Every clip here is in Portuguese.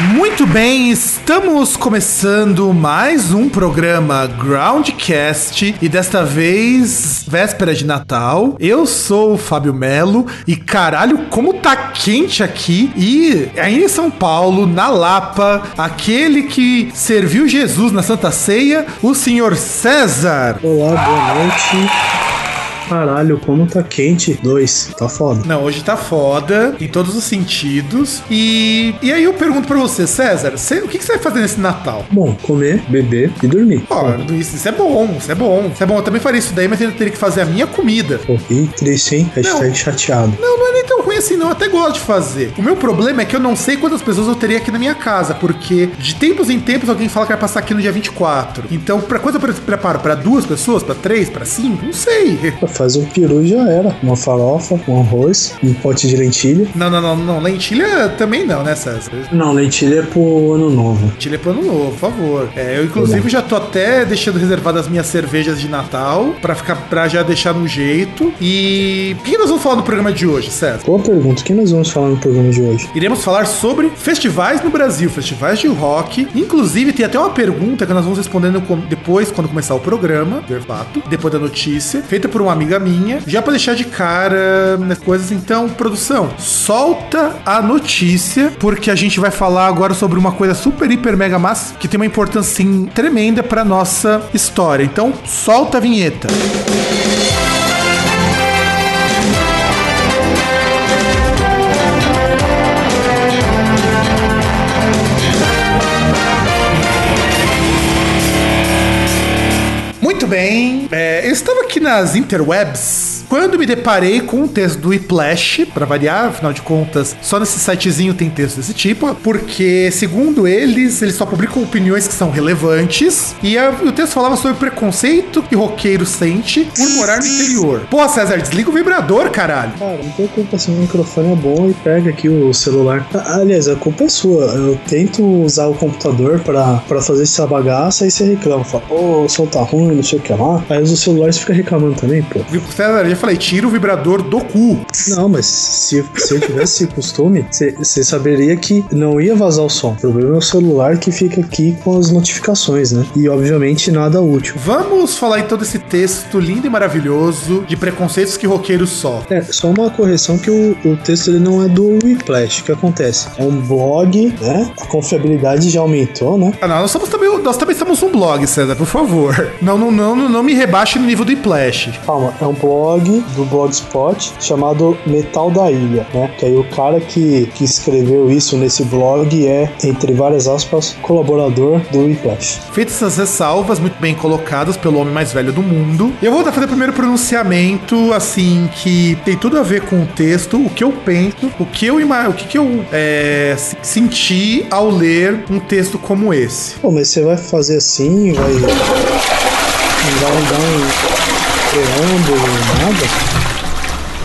Muito bem, estamos começando mais um programa Groundcast e desta vez, véspera de Natal. Eu sou o Fábio Melo e caralho, como tá quente aqui! E aí em São Paulo, na Lapa, aquele que serviu Jesus na Santa Ceia, o senhor César. Olá, boa noite. Caralho, como tá quente. Dois, tá foda. Não, hoje tá foda em todos os sentidos. E, e aí eu pergunto pra você, César, você- o que, que você vai fazer nesse Natal? Bom, comer, beber e dormir. Ó, isso, isso é bom, isso é bom. Isso é bom, eu também faria isso daí, mas ainda teria que fazer a minha comida. Pô, e triste, hein? Hashtag Não. chateado. Não, não é nem tão ruim assim, não. Eu até gosto de fazer. O meu problema é que eu não sei quantas pessoas eu teria aqui na minha casa, porque de tempos em tempos alguém fala que vai passar aqui no dia 24. Então, pra quanto eu pre- preparo? Pra duas pessoas? Pra três? Pra cinco? Não sei. Faz um peru e já era. Uma farofa, um arroz, um pote de lentilha. Não, não, não, não. Lentilha também não, né, César? Não, lentilha é pro ano novo. Lentilha é pro ano novo, por favor. É, eu, inclusive, já tô até deixando reservadas as minhas cervejas de Natal pra ficar pra já deixar no jeito. E o que nós vamos falar no programa de hoje, César? Boa pergunta. O que nós vamos falar no programa de hoje? Iremos falar sobre festivais no Brasil, festivais de rock. Inclusive, tem até uma pergunta que nós vamos respondendo depois, quando começar o programa, de fato, depois da notícia, feita por uma amiga minha, já pra deixar de cara nas coisas. Então, produção, solta a notícia, porque a gente vai falar agora sobre uma coisa super, hiper, mega massa, que tem uma importância assim, tremenda pra nossa história. Então, solta a vinheta. Muito é, eu estava aqui nas interwebs quando me deparei com um texto do Whiplash, para variar, afinal de contas, só nesse sitezinho tem texto desse tipo, porque, segundo eles, eles só publicam opiniões que são relevantes, e a- o texto falava sobre o preconceito que roqueiro sente por morar no interior. Pô, César, desliga o vibrador, caralho. Cara, não tem culpa se o microfone é bom e pega aqui o celular. Ah, Aliás, a culpa é sua. Eu tento usar o computador pra, pra fazer essa bagaça e você reclama. Fala, ô, o som tá ruim, não sei o que lá. Aí usa o celular e você fica reclamando também, pô. César, já falei, tira o vibrador do cu. Não, mas se, se eu tivesse esse costume, você saberia que não ia vazar o som. O problema é o celular que fica aqui com as notificações, né? E obviamente nada útil. Vamos falar então desse texto lindo e maravilhoso de preconceitos que roqueiros sofrem. É, só uma correção que o, o texto ele não é do Whiplash. O que acontece? É um blog, né? A confiabilidade já aumentou, né? Ah, não, nós, somos também, nós também somos um blog, César, por favor. Não, não, não, não, me rebaixe no nível do Iplash. Calma, é um blog do Blogspot chamado Metal da Ilha, né? Que aí o cara que, que escreveu isso nesse blog é, entre várias aspas, colaborador do Whiplash. Feitas essas ressalvas muito bem colocadas pelo homem mais velho do mundo, eu vou fazer o primeiro pronunciamento, assim, que tem tudo a ver com o texto, o que eu penso, o que eu, o que que eu é, se- senti ao ler um texto como esse. Pô, mas você vai fazer assim, vai. Não vai dar um preâmbulo, nada?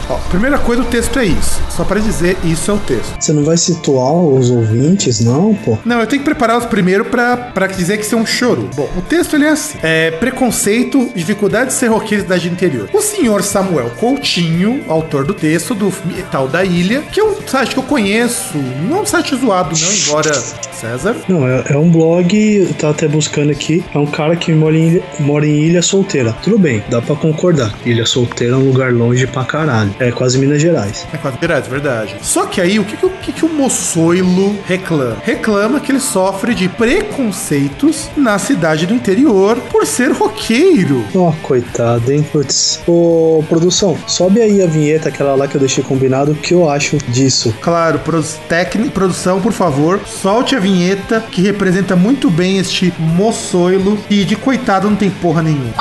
Ó, primeira coisa, o texto é isso. Só para dizer, isso é o texto. Você não vai situar os ouvintes, não, pô? Não, eu tenho que prepará-los primeiro pra dizer que isso é um choro. Bom, o texto ele é assim: é, preconceito, dificuldade de ser roqueiro de interior. O senhor Samuel Coutinho, autor do texto do Metal da Ilha, que é um site que eu conheço, não é um site zoado, não, embora César. Não, é, é um blog, tá até buscando aqui. É um cara que mora em, ilha, mora em Ilha Solteira. Tudo bem, dá pra concordar. Ilha Solteira é um lugar longe pra caralho. É quase Minas Gerais. É quase verdade, verdade. Só que aí, o que, que, o que, que o moçoilo reclama? Reclama que ele sofre de preconceitos na cidade do interior por ser roqueiro. Ó, coitado, hein? Putz. Ô, produção, sobe aí a vinheta, aquela lá que eu deixei combinado, o que eu acho disso. Claro, produ- técnico, produção, por favor, solte a vinheta que representa muito bem este moçoilo e de coitado não tem porra nenhuma.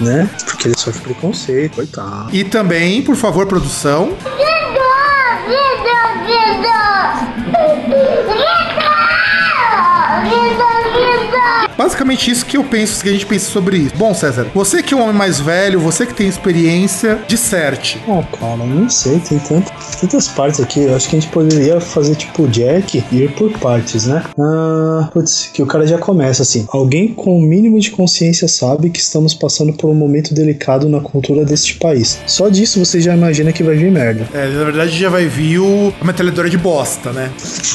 né? Porque ele sofre preconceito, coitado. E também, por favor, produção, Vida, basicamente isso que eu penso, que a gente pensa sobre isso. Bom, César, você que é um homem mais velho, você que tem experiência, disserte. Ah, cara, não sei, tem tanto, tantas partes aqui. Eu acho que a gente poderia fazer tipo Jack e ir por partes, né? Ah, putz, que o cara já começa assim. Alguém com o mínimo de consciência sabe que estamos passando por um momento delicado na cultura deste país. Só disso você já imagina que vai vir merda. É, na verdade já vai vir o, a metralhadora de bosta, né?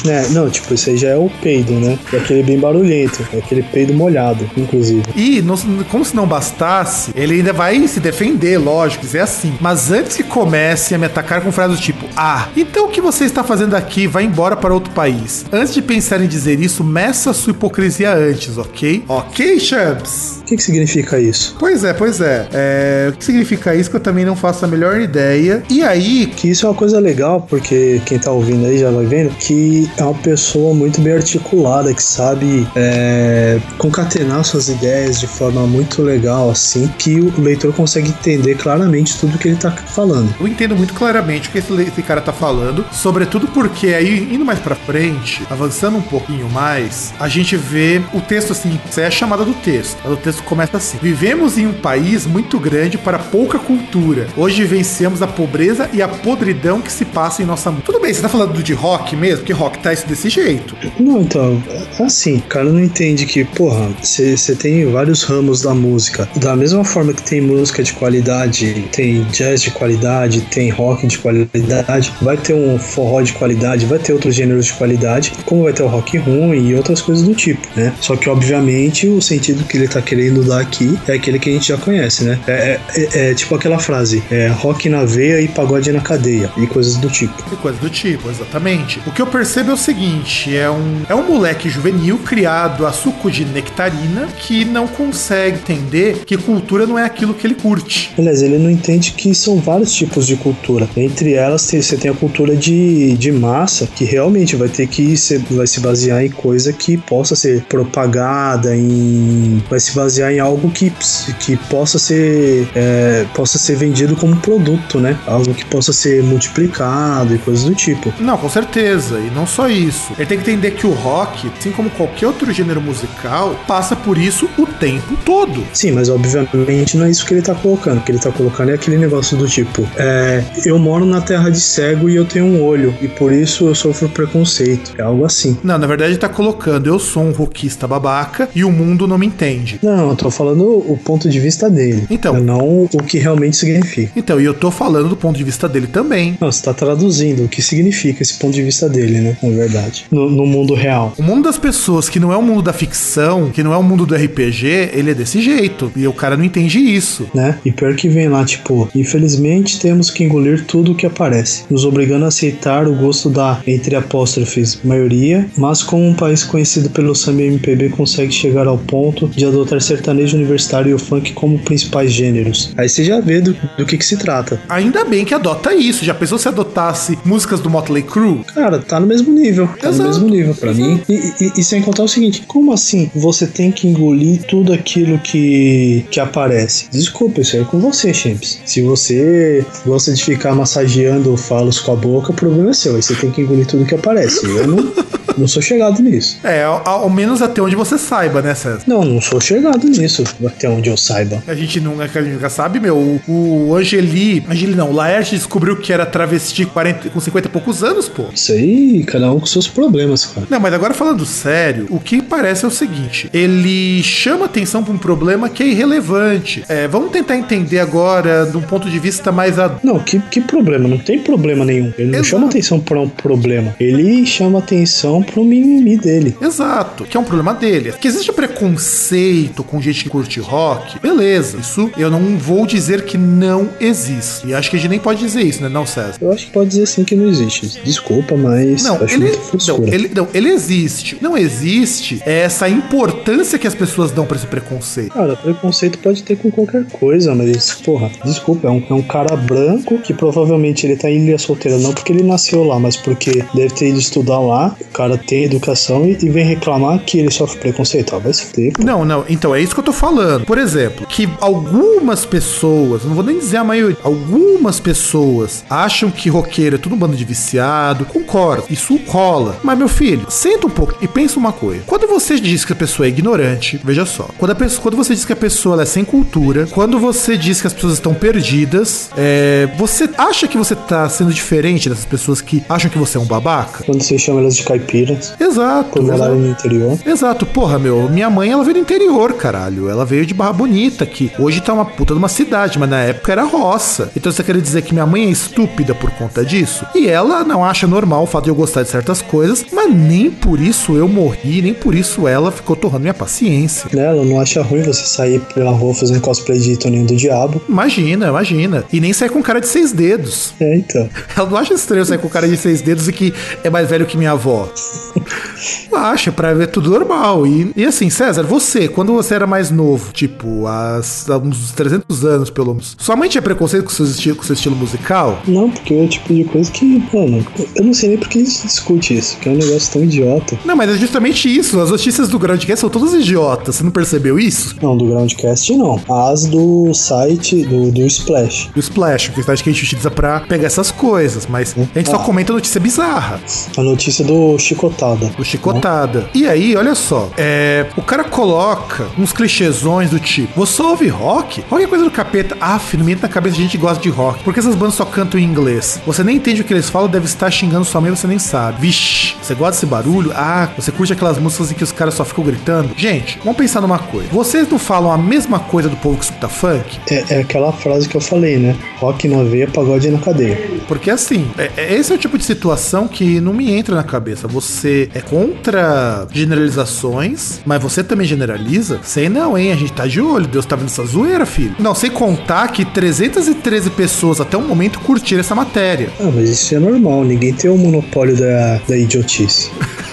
É, não, tipo, isso aí já é o peido, né? É aquele bem barulhento, é aquele peido molhado, inclusive. E, não- como se não bastasse, ele ainda vai se defender, lógico, dizer assim. Mas antes que comece a me atacar com frases do tipo: Ah, então o que você está fazendo aqui? Vai embora para outro país. Antes de pensar em dizer isso, meça sua hipocrisia antes, ok? Ok, Champs? O que, que significa isso? Pois é, pois é. é. O que significa isso que eu também não faço a melhor ideia. E aí, Que isso é uma coisa legal, porque quem tá ouvindo aí já vai vendo que é uma pessoa muito bem articulada, que sabe é, concatenar suas ideias de forma muito legal, assim, que o leitor consegue entender claramente tudo que ele tá falando. Eu entendo muito claramente o que esse, esse cara tá falando, sobretudo porque aí, indo mais pra frente, avançando um pouquinho mais, a gente vê o texto assim, isso é a chamada do texto. O texto começa assim: Vivemos em um país muito grande para pouca cultura. Hoje vencemos a pobreza e a podridão que se passa em nossa. Tudo bem, você tá falando de rock mesmo? Porque rock tá isso desse jeito. Não, então, assim, o cara não entende que, porra, você tem vários ramos da música. Da mesma forma que tem música de qualidade, tem jazz de qualidade, tem rock de qualidade, vai ter um forró de qualidade, vai ter outros gêneros de qualidade, como vai ter o rock ruim e outras coisas do tipo, né? Só que, obviamente, o sentido que ele tá querendo dar aqui é aquele que a gente já conhece, né? É, é- é tipo aquela frase, é rock na veia e pagode na cadeia, e coisas do tipo. E coisa do tipo, exatamente. O que eu percebo é o seguinte: é um, é um moleque juvenil criado a suco de nectarina que não consegue entender que cultura não é aquilo que ele curte. Aliás, ele não entende que são vários tipos de cultura. Entre elas, tem- você tem a cultura de, de massa, que realmente vai ter que ser, vai se basear em coisa que possa ser propagada, em, vai se basear em algo que, que possa ser é, possa ser vendido como produto, né? Algo que possa ser multiplicado e coisas do tipo. Não, com certeza. E não só isso. Ele tem que entender que o rock, assim como qualquer outro gênero musical, passa por isso o tempo todo. Sim, mas obviamente não é isso que ele tá colocando. O que ele tá colocando é aquele negócio do tipo: é, eu moro na terra de cego e eu tenho um olho, e por isso eu sofro preconceito. É algo assim. Não, na verdade ele tá colocando eu sou um rockista babaca e o mundo não me entende. Não, eu tô falando o ponto de vista dele. Então. Não o que realmente significa. Então, e eu tô falando do ponto de vista dele também. Não, você tá traduzindo o que significa esse ponto de vista dele, né? Na verdade. No, no mundo real. O mundo das pessoas, que não é o mundo da ficção, que não é o mundo do RPG, ele é desse jeito. E o cara não entende isso. Né? E pior que vem lá, tipo, infelizmente temos que engolir tudo o que aparece, nos obrigando a aceitar o gosto da, entre apóstrofes, maioria, mas como um país conhecido pelo samba MPB consegue chegar ao ponto de adotar sertanejo universitário e o funk como principais gêneros. Aí você já vê do, do que que se trata. Ainda bem que adota isso. Já pensou se adotasse músicas do Motley Crue? Cara, tá no mesmo nível. Tá Exato, no mesmo nível pra mim. E, e- e sem contar o seguinte: como assim você tem que engolir tudo aquilo que, que aparece? Desculpa, isso aí é com você, Champs. Se você gosta de ficar massageando falos com a boca, o problema é seu. Aí você tem que engolir tudo que aparece. Eu não, não sou chegado nisso. É, ao, ao menos até onde você saiba, né, César? Não, não sou chegado nisso, até onde eu saiba. A gente nunca, a gente nunca sabe, meu. O, o Angeli. Angeli não, o Laerte descobriu que era travesti 40 com 50 e poucos anos, pô. Isso aí, cada um com seus problemas, cara. Não, mas agora falando sério, o que parece é o seguinte: ele chama atenção para um problema que é irrelevante. É, vamos tentar entender agora, de um ponto de vista mais ad... Não, que, que problema? Não tem problema nenhum. Ele não Exato. chama atenção pra um problema. Ele chama atenção pro mimimi dele. Exato, que é um problema dele. Que existe preconceito com gente que curte rock, beleza. Isso eu não vou dizer que não existe. E acho que a gente nem pode dizer isso, né, não, César? Eu acho que pode dizer sim que não existe. Desculpa, mas Não, ele, não, ele, não, ele existe. Não existe essa importância que as pessoas dão pra esse preconceito. Cara, preconceito pode ter com qualquer coisa, mas, porra, desculpa, é um, é um cara branco que provavelmente ele tá em ilha solteira, não porque ele nasceu lá, mas porque deve ter ido estudar lá, o cara tem educação e, e vem reclamar que ele sofre preconceito. Ah, vai se pô. Não, não, então é isso que eu tô falando. Por exemplo, que algumas pessoas, não vou nem dizer a maioria, algumas pessoas acham que roqueiro é tudo um bando de viciado. Concordo, isso rola. Mas, meu filho, senta um pouco e pensa uma coisa. Quando você diz que a pessoa pessoa é ignorante, veja só. Quando, a pessoa, quando você diz que a pessoa é sem cultura, quando você diz que as pessoas estão perdidas, é, você acha que você tá sendo diferente dessas pessoas que acham que você é um babaca? Quando você chama elas de caipiras, Exato. exato. morarem no interior. Exato, porra, meu. Minha mãe, ela veio do interior, caralho. Ela veio de Barra Bonita, que hoje tá uma puta de uma cidade, mas na época era roça. Então você quer dizer que minha mãe é estúpida por conta disso? E ela não acha normal o fato de eu gostar de certas coisas, mas nem por isso eu morri, nem por isso ela ficou torrando minha paciência. Né? Ela não acha ruim você sair pela rua fazendo cosplay de Toninho do Diabo. Imagina, imagina. E nem sair com cara de seis dedos. É, então. Ela não acha estranho sair com cara de seis dedos e que é mais velho que minha avó. Acha pra ver tudo normal. E, e assim, César, você, quando você era mais novo, tipo, há, há uns 300 anos pelo menos, sua mãe tinha preconceito com seu, estilo, com seu estilo musical? Não, porque é o tipo de coisa que, mano, eu não sei nem por que se discute isso, que é um negócio tão idiota. Não, mas é justamente isso. As notícias do Groundcast são todas idiotas. Você não percebeu isso? Não, do Groundcast não. As do site do, do Splash. O Splash, que a gente utiliza pra pegar essas coisas, mas a gente só Ah. comenta notícia bizarra. A notícia do Chicotada. do Chicotada. E aí, olha só, é, o cara coloca uns clichêsões do tipo: você ouve rock? Rock é coisa do capeta. Ah, não me entra na cabeça, a gente gosta de rock. Porque essas bandas só cantam em inglês. Você nem entende o que eles falam, deve estar xingando sua mãe, você nem sabe. Vixe, você gosta desse barulho? Ah, você curte aquelas músicas em que os caras só ficam gritando? Gente, vamos pensar numa coisa. Vocês não falam a mesma coisa do povo que escuta funk? É, é aquela frase que eu falei, né? Rock na veia, pagode na cadeia. Porque assim, é- é- esse é o tipo de situação que não me entra na cabeça. Você é contra generalizações, mas você também generaliza? Sei não, hein? A gente tá de olho. Deus tá vendo essa zoeira, filho. Não, sem contar que 313 pessoas até o momento curtiram essa matéria. Ah, mas isso é normal, ninguém tem o monopólio da, da idiotice.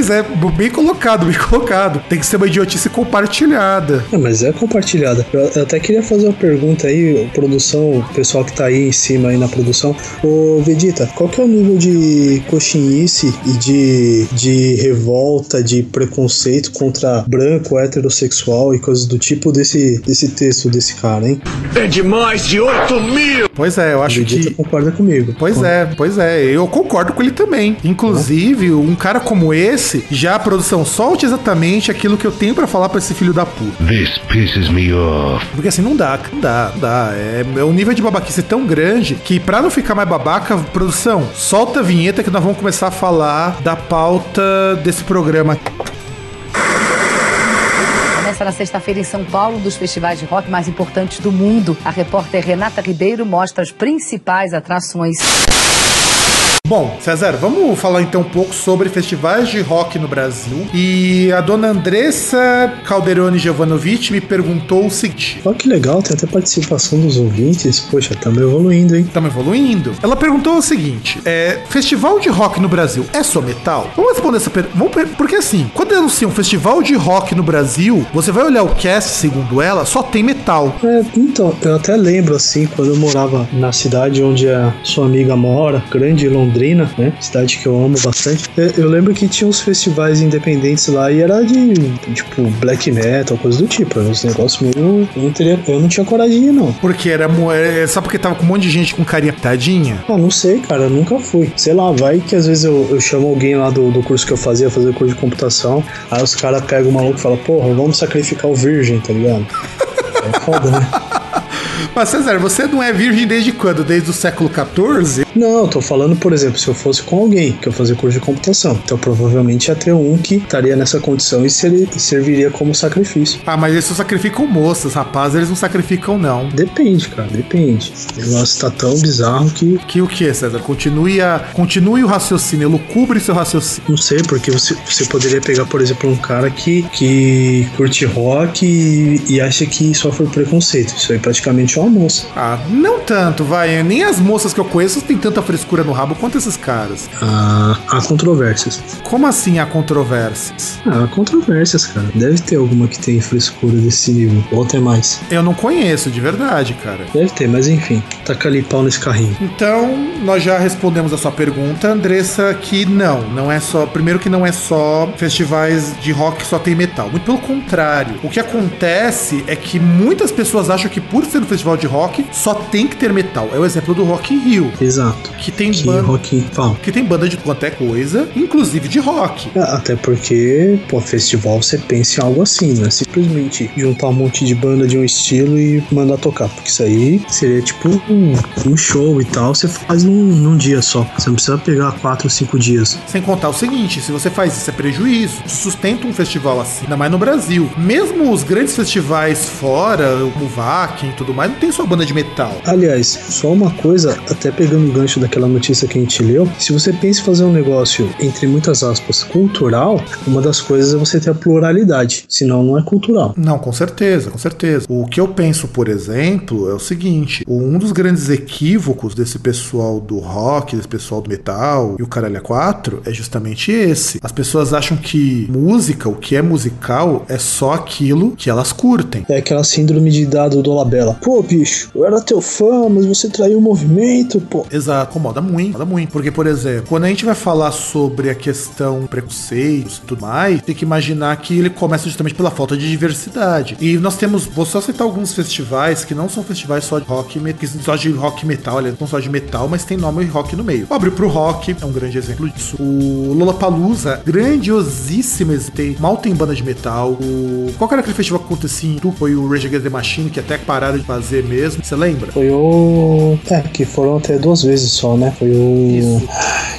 Pois é, bem colocado, bem colocado. Tem que ser uma idiotice compartilhada. Ah, mas é compartilhada. Eu, eu até queria fazer uma pergunta aí, produção, o pessoal que tá aí em cima aí na produção. Ô Vegeta, qual que é o nível de coxinice e de, de revolta, de preconceito contra branco, heterossexual e coisas do tipo desse, desse texto desse cara, hein? É de mais de 8 mil! Pois é, eu O acho Vegeta que. concorda comigo. Pois é, pois é, eu concordo com ele também. Inclusive, um cara como esse, já a produção solte exatamente aquilo que eu tenho pra falar pra esse filho da puta. This pisses me off. Porque assim, não dá, não dá, não dá. É, é um nível de babaquice tão grande que pra não ficar mais babaca, produção, solta a vinheta que nós vamos começar a falar da pauta desse programa. Começa na sexta-feira em São Paulo, um dos festivais de rock mais importantes do mundo. A repórter Renata Ribeiro mostra as principais atrações. Bom, César, vamos falar então um pouco sobre festivais de rock no Brasil. E a dona Andressa Calderoni Jovanovic me perguntou o seguinte: Olha que legal, tem até participação dos ouvintes. Poxa, estamos evoluindo, hein? Estamos evoluindo. Ela perguntou o seguinte: é, festival de rock no Brasil é só metal? Vamos responder essa pergunta. Porque assim, quando anunciam um festival de rock no Brasil, você vai olhar o cast, segundo ela, só tem metal. É, então, eu até lembro assim, quando eu morava na cidade onde a sua amiga mora, grande Londrina, né? Cidade que eu amo bastante. Eu, lembro que tinha uns festivais independentes lá e era de, tipo, black metal, coisa do tipo. Uns negócios meio. Eu não, teria, eu não tinha coragem não. Porque era mo- é, só porque tava com um monte de gente com carinha tadinha. Ah, não sei, cara, eu nunca fui. Sei lá, vai que às vezes eu, eu chamo alguém lá do, do curso que eu fazia, fazer curso de computação, aí os caras pegam o maluco e falam, porra, vamos sacrificar o virgem, tá ligado? É foda, né? Mas César, você não é virgem desde quando? Desde o século XIV? Não, eu tô falando, por exemplo, se eu fosse com alguém que eu fazia curso de computação, então provavelmente ia ter um que estaria nessa condição e ser- serviria como sacrifício. Ah, mas eles só sacrificam moças, rapazes, eles não sacrificam, não. Depende, cara, depende. O negócio tá tão bizarro que Que o que, César? Continue, a, continue o raciocínio, elucubre seu raciocínio. não sei, porque você, você poderia pegar, por exemplo, um cara que, que curte rock e, e acha que sofre preconceito. Isso aí praticamente é uma moça. Ah, não tanto, vai. Nem as moças que eu conheço têm tanta frescura no rabo quanto esses caras. Ah, há controvérsias. Como assim há controvérsias? Ah, há controvérsias, cara. Deve ter alguma que tem frescura desse nível. Ou até mais. Eu não conheço, de verdade, cara. Deve ter, mas enfim. Taca ali pau nesse carrinho. Então, nós já respondemos a sua pergunta, Andressa, que não, não é só. Primeiro que não é só festivais de rock que só tem metal. Muito pelo contrário. O que acontece é que muitas pessoas acham que por ser um festival de rock, só tem que ter metal. É o exemplo do Rock in Rio. Exato. Exato. Que tem Que banda. rock. Fala. Que tem banda de é coisa, inclusive de rock. É, Até porque, pô, festival você pensa em algo assim, né? Simplesmente juntar um monte de banda de um estilo e mandar tocar. Porque isso aí seria tipo um, um show e tal, você faz num, num dia só. Você não precisa pegar quatro ou cinco dias. Sem contar o seguinte, se você faz isso é prejuízo. Sustenta um festival assim, ainda mais no Brasil. Mesmo os grandes festivais fora, o Vakin e tudo mais, não tem só banda de metal. Aliás, só uma coisa, até pegando gancho daquela notícia que a gente leu, se você pensa em fazer um negócio, entre muitas aspas, cultural, uma das coisas é você ter a pluralidade, senão não é cultural. Não, com certeza, com certeza. O que eu penso, por exemplo, é o seguinte: um dos grandes equívocos desse pessoal do rock, desse pessoal do metal e o caralho a quatro é justamente esse. As pessoas acham que música, o que é musical, é só aquilo que elas curtem. É aquela síndrome de dado do Labela. Pô, bicho, eu era teu fã, mas você traiu o movimento, pô. Exato, incomoda muito, muito. Porque, por exemplo, quando a gente vai falar sobre a questão preconceitos e tudo mais, tem que imaginar que ele começa justamente pela falta de diversidade. E nós temos, vou só citar alguns festivais que não são festivais só de rock, que só de rock metal, aliás, não só de metal, mas tem nome rock no meio. Abre pro Rock é um grande exemplo disso. O Lollapalooza, grandiosíssimo, tem, mal tem banda de metal. O, qual era aquele festival que acontecia em Tu? Foi o Rage Against the Machine, que até pararam de fazer mesmo. Você lembra? Foi o. É, que foram até duas vezes só, né? Foi o. Isso.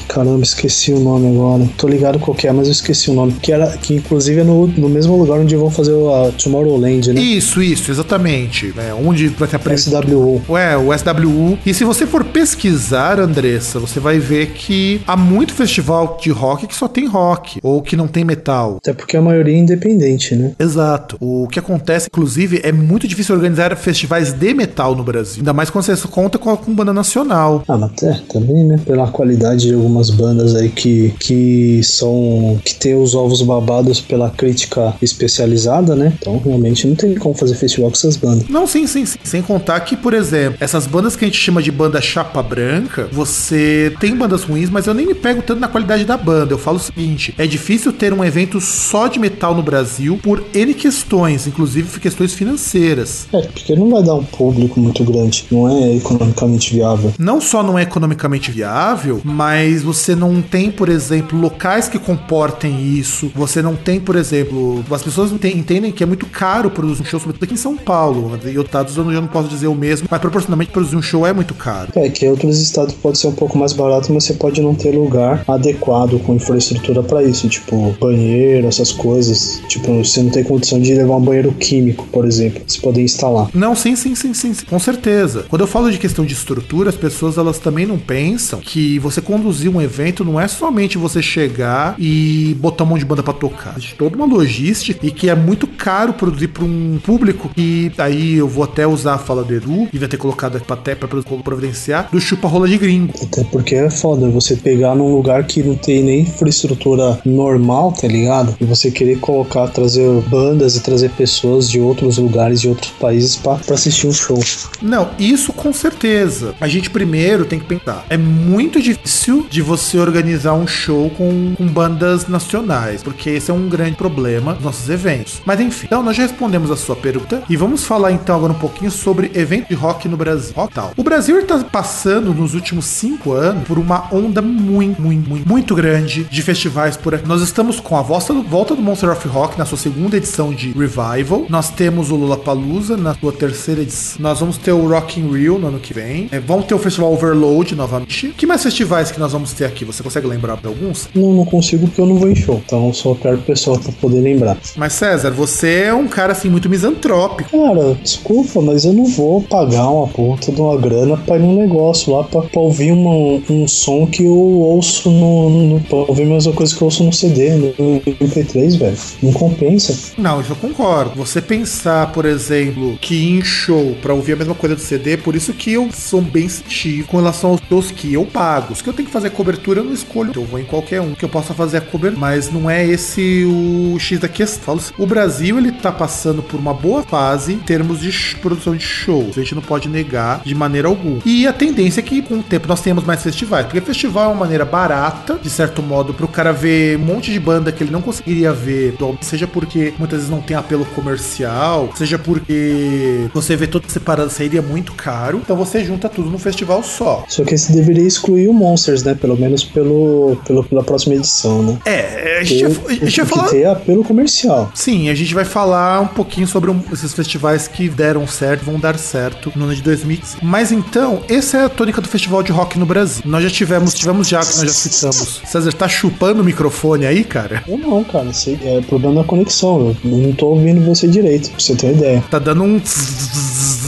Caramba, esqueci o nome agora. Tô ligado qual que é, mas eu esqueci o nome. Que, era, que inclusive é no, no mesmo lugar onde vão fazer o a Tomorrowland, né? Isso, isso, exatamente. É, onde vai ter a pre- SWU. Ué, o SWU. E se você for pesquisar, Andressa, você vai ver que há muito festival de rock que só tem rock, ou que não tem metal. Até porque a maioria é independente, né? Exato. O que acontece, inclusive, é muito difícil organizar festivais de metal no Brasil. Ainda mais quando você conta com, com banda nacional. Ah, mas é, também, né? Pela qualidade de algumas bandas aí que, que são. que tem os ovos babados pela crítica especializada, né? Então realmente não tem como fazer festival com essas bandas. Não, sim, sim, sim. Sem contar que, por exemplo, essas bandas que a gente chama de banda chapa branca, você tem bandas ruins, mas eu nem me pego tanto na qualidade da banda. Eu falo o seguinte: é difícil ter um evento só de metal no Brasil por N questões, inclusive questões financeiras. É, porque não vai dar um público muito grande, não é economicamente viável. Não só não é economicamente viável, mas você não tem, por exemplo, locais que comportem isso. Você não tem, por exemplo, as pessoas enten- entendem que é muito caro produzir um show, sobretudo aqui em São Paulo. E outros estados eu não- posso dizer o mesmo, mas proporcionalmente produzir um show é muito caro. É que em outros estados pode ser um pouco mais barato, mas você pode não ter lugar adequado com infraestrutura pra isso, tipo banheiro, essas coisas. Tipo, você não tem condição de levar um banheiro químico, por exemplo, você poder instalar. Não, sim, sim, sim, sim, sim, com certeza. Quando eu falo de questão de estrutura, as pessoas elas também não pensam que você conduzir um evento não é somente você chegar e botar um monte de banda pra tocar. Existe toda uma logística e que é muito caro produzir para um público que aí eu vou até usar a fala do Edu, devia ter colocado aqui até pra providenciar, do chupa-rola de gringo. Até porque é foda você pegar num lugar que não tem nem infraestrutura normal, tá ligado? E você querer colocar, trazer bandas e trazer pessoas de outros lugares, de outros países pra assistir um show. Não, isso com certeza. A gente primeiro tem que pensar. É muito difícil de você organizar um show com, com bandas nacionais, porque esse é um grande problema dos nossos eventos. Mas enfim, então nós já respondemos a sua pergunta e vamos falar então agora um pouquinho sobre evento de rock no Brasil. Rock tal. O Brasil está passando nos últimos cinco anos por uma onda muito, muito, muito, muito grande de festivais por aqui. Nós estamos com a volta do, volta do Monster of Rock na sua segunda edição de Revival. Nós temos o Lollapalooza na sua terceira edição. Nós vamos ter o Rock in Rio no ano que vem. É, vamos ter o Festival Overload novamente. Que mais festivais que nós vamos ter aqui? Você consegue lembrar de alguns? Não, não consigo porque eu não vou em show. Então só quero pessoal pra poder lembrar. Mas César, você é um cara assim muito misantrópico. Cara, desculpa, mas eu não vou pagar uma puta de uma grana pra ir num negócio lá pra, pra ouvir uma- um som que eu ouço no, no. pra ouvir a mesma coisa que eu ouço no CD, no MP3, velho. Não compensa. Não, isso eu concordo. Você pensar, por exemplo, que em show pra ouvir a mesma coisa do CD, por isso que eu sou bem sensível com relação aos shows que eu pago. Os que eu tenho que fazer cobertura eu não escolho. Eu vou em qualquer um que eu possa fazer a cobertura. Mas não é esse o X da questão. Assim, O Brasil, ele tá passando por uma boa fase em termos de produção de shows. A gente não pode negar de maneira alguma. E a tendência é que, com o tempo, nós tenhamos mais festivais. Porque festival é uma maneira barata, de certo modo, pro cara ver um monte de banda que ele não conseguiria ver. Seja porque muitas vezes não tem apelo comercial, seja porque você vê tudo separado sairia muito caro. Então você junta tudo num festival só. Só que esse deveria excluir o Monsters, né? Pelo menos pelo, pelo, pela próxima edição, né? É, a gente, Tem, vai, a gente vai tem que falar. ter apelo comercial. Sim, a gente vai falar um pouquinho sobre um- esses festivais que deram certo, vão dar certo no ano de 2015. Mas então, essa é a tônica do festival de rock no Brasil. Nós já tivemos, tivemos já, que nós já citamos. César, tá chupando o microfone aí, cara? Ou não, cara. sei- É problema da conexão. Eu não tô ouvindo você direito, pra você ter uma ideia. Tá dando um.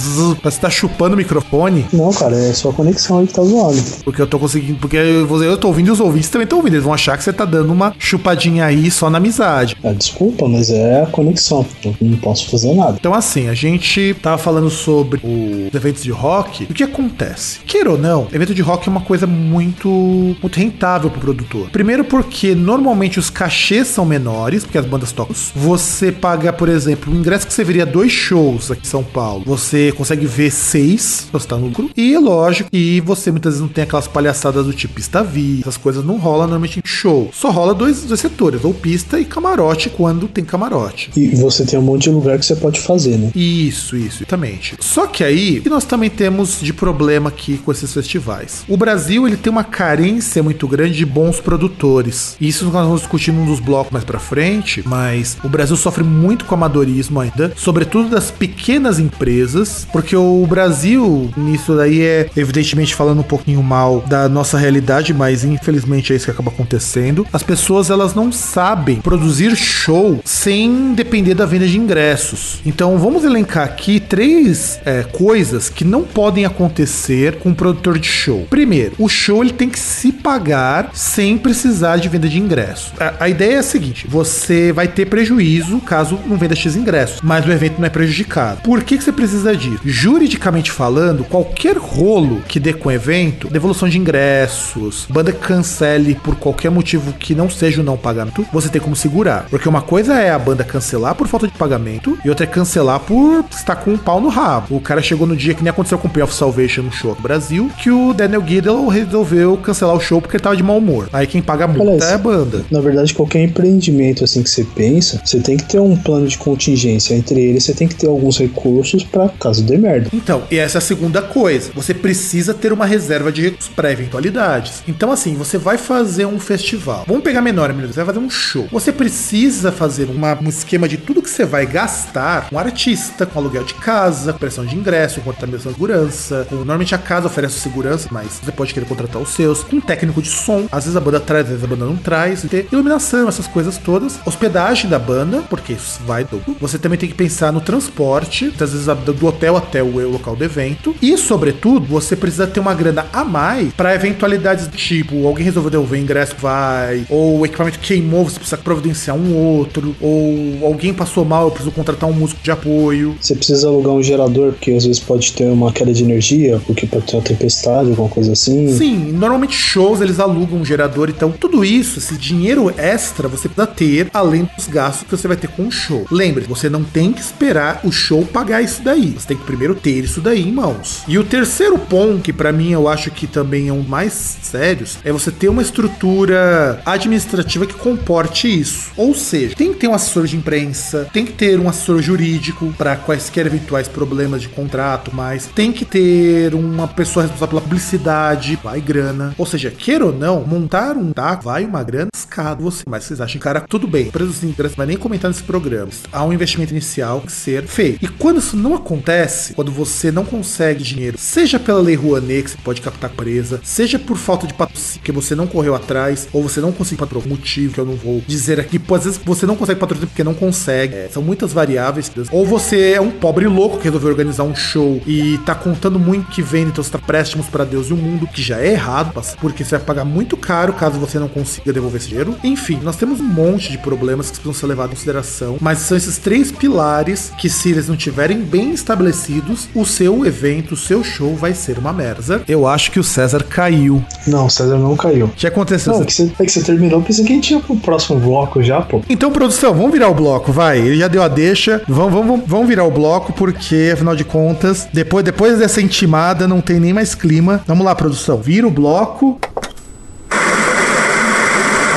Zzz, Você tá chupando o microfone? Não, cara, é só a conexão aí que tá zoada. Porque eu tô conseguindo. Porque eu, eu tô ouvindo e os ouvintes também estão ouvindo. Eles vão achar que você tá dando uma chupadinha aí só na amizade. Ah, desculpa, mas é a conexão. Eu não posso fazer nada. Então, assim, a gente tava falando sobre os eventos de rock. O que acontece? Queira ou não, evento de rock é uma coisa muito, muito rentável pro produtor. Primeiro, porque normalmente os cachês são menores, porque as bandas tocam. Você paga, por exemplo, o ingresso que você veria dois shows aqui em São Paulo, você consegue ver seis, se você tá no lucro. E é lógico que você muitas vezes não tem aquelas palhaçadas do tipo pista VIP, essas coisas não rolam normalmente em show. Só rola dois, dois setores, ou pista e camarote, quando tem camarote. E você tem um monte de lugar que você pode fazer, né? Isso, isso, exatamente. Só que aí, que nós também temos de problema aqui com esses festivais? O Brasil, ele tem uma carência muito grande de bons produtores. Isso nós vamos discutir num dos blocos mais pra frente, mas o Brasil sofre muito com amadorismo ainda, sobretudo das pequenas empresas, porque o Brasil, nisso daí é, evidentemente, falando um pouquinho mal da nossa realidade, mas infelizmente é isso que acaba acontecendo. As pessoas, elas não sabem produzir show sem depender da venda de ingressos. Então vamos elencar aqui três é, coisas que não podem acontecer com um produtor de show. Primeiro, o show ele tem que se pagar sem precisar de venda de ingressos. A, a ideia é a seguinte: você vai ter prejuízo caso não venda X ingressos, mas o evento não é prejudicado. Por que, que você precisa disso? Juridicamente falando, qualquer rolo que dê com o evento, devolução de ingressos, banda que cancele por qualquer motivo que não seja o não pagamento, você tem como segurar. Porque uma coisa é a banda cancelar por falta de pagamento e outra é cancelar por estar com um pau no rabo. O cara chegou no dia que nem aconteceu com o of Salvation no show no Brasil, que o Daniel Giddel resolveu cancelar o show porque ele tava de mau humor. Aí quem paga a multa é a banda. Na verdade, qualquer empreendimento assim que você pensa, você tem que ter um plano de contingência. Entre eles, você tem que ter alguns recursos pra caso dê merda. Então, e essa é a segunda coisa. Você precisa ter uma reserva de recursos para eventualidades. Então, assim, você vai fazer um festival. Vamos pegar menor, menor. Você vai fazer um show. Você precisa fazer uma- um esquema de tudo que você vai gastar com artista, com aluguel de casa, com pressão de ingresso, com de segurança. Com- normalmente a casa oferece segurança, mas você pode querer contratar os seus. Com um técnico de som. Às vezes a banda traz, às vezes a banda não traz. Ter iluminação, essas coisas todas. Hospedagem da banda, porque isso vai tudo. Você também tem que pensar no transporte, às vezes a- do hotel até o local do evento. E, sobretudo, você precisa ter uma grana a mais para eventualidades tipo: alguém resolveu devolver o ingresso, vai. Ou o equipamento queimou, você precisa providenciar um outro. Ou alguém passou mal, eu preciso contratar um músico de apoio. Você precisa alugar um gerador, porque às vezes pode ter uma queda de energia, porque pode ter uma tempestade, alguma coisa assim. Sim, normalmente shows eles alugam um gerador, então tudo isso, esse dinheiro extra, você precisa ter além dos gastos que você vai ter com o show. Lembre, você não tem que esperar o show pagar isso daí. Você tem que primeiro ter isso daí em mãos. E o terceiro ponto, que pra mim eu acho que também é um mais sérios, é você ter uma estrutura administrativa que comporte isso. Ou seja, tem que ter um assessor de imprensa, tem que ter um assessor jurídico para quaisquer eventuais problemas de contrato, mas tem que ter uma pessoa responsável pela publicidade, vai grana. Ou seja, queira ou não, montar um tá vai uma grana escada você. Mas vocês acham, cara, tudo bem, preços de ingresso vai nem comentar nesse programa. Há um investimento inicial que ser feito. E quando isso não acontece, quando você não consegue dinheiro, seja pela lei Rouanet, que você pode captar presa, seja por falta de patrocínio, que você não correu atrás, ou você não conseguiu patrocinar, motivo que eu não vou dizer aqui, pô, às vezes você não consegue patrocinar porque não consegue. É, são muitas variáveis. Ou você é um pobre louco que resolveu organizar um show e tá contando muito que vende, então você tá préstimos para Deus e o mundo, que já é errado, porque você vai pagar muito caro caso você não consiga devolver esse dinheiro. Enfim, nós temos um monte de problemas que precisam ser levados em consideração, mas são esses três pilares que, se eles não tiverem bem estabelecidos, estabelecidos, o seu evento, o seu show vai ser uma merda. Eu acho que o César caiu. Não, o César não caiu. O que aconteceu? Não, é que você, é que você terminou, pensei que a gente ia pro próximo bloco já, pô. Então, produção, vamos virar o bloco, vai. Ele já deu a deixa. Vamos, vamos, vamos virar o bloco, porque, afinal de contas, depois, depois dessa intimada, não tem nem mais clima. Vamos lá, produção. Vira o bloco.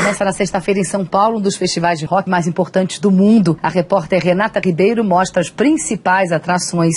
Começa na sexta-feira em São Paulo, um dos festivais de rock mais importantes do mundo. A repórter Renata Ribeiro mostra as principais atrações.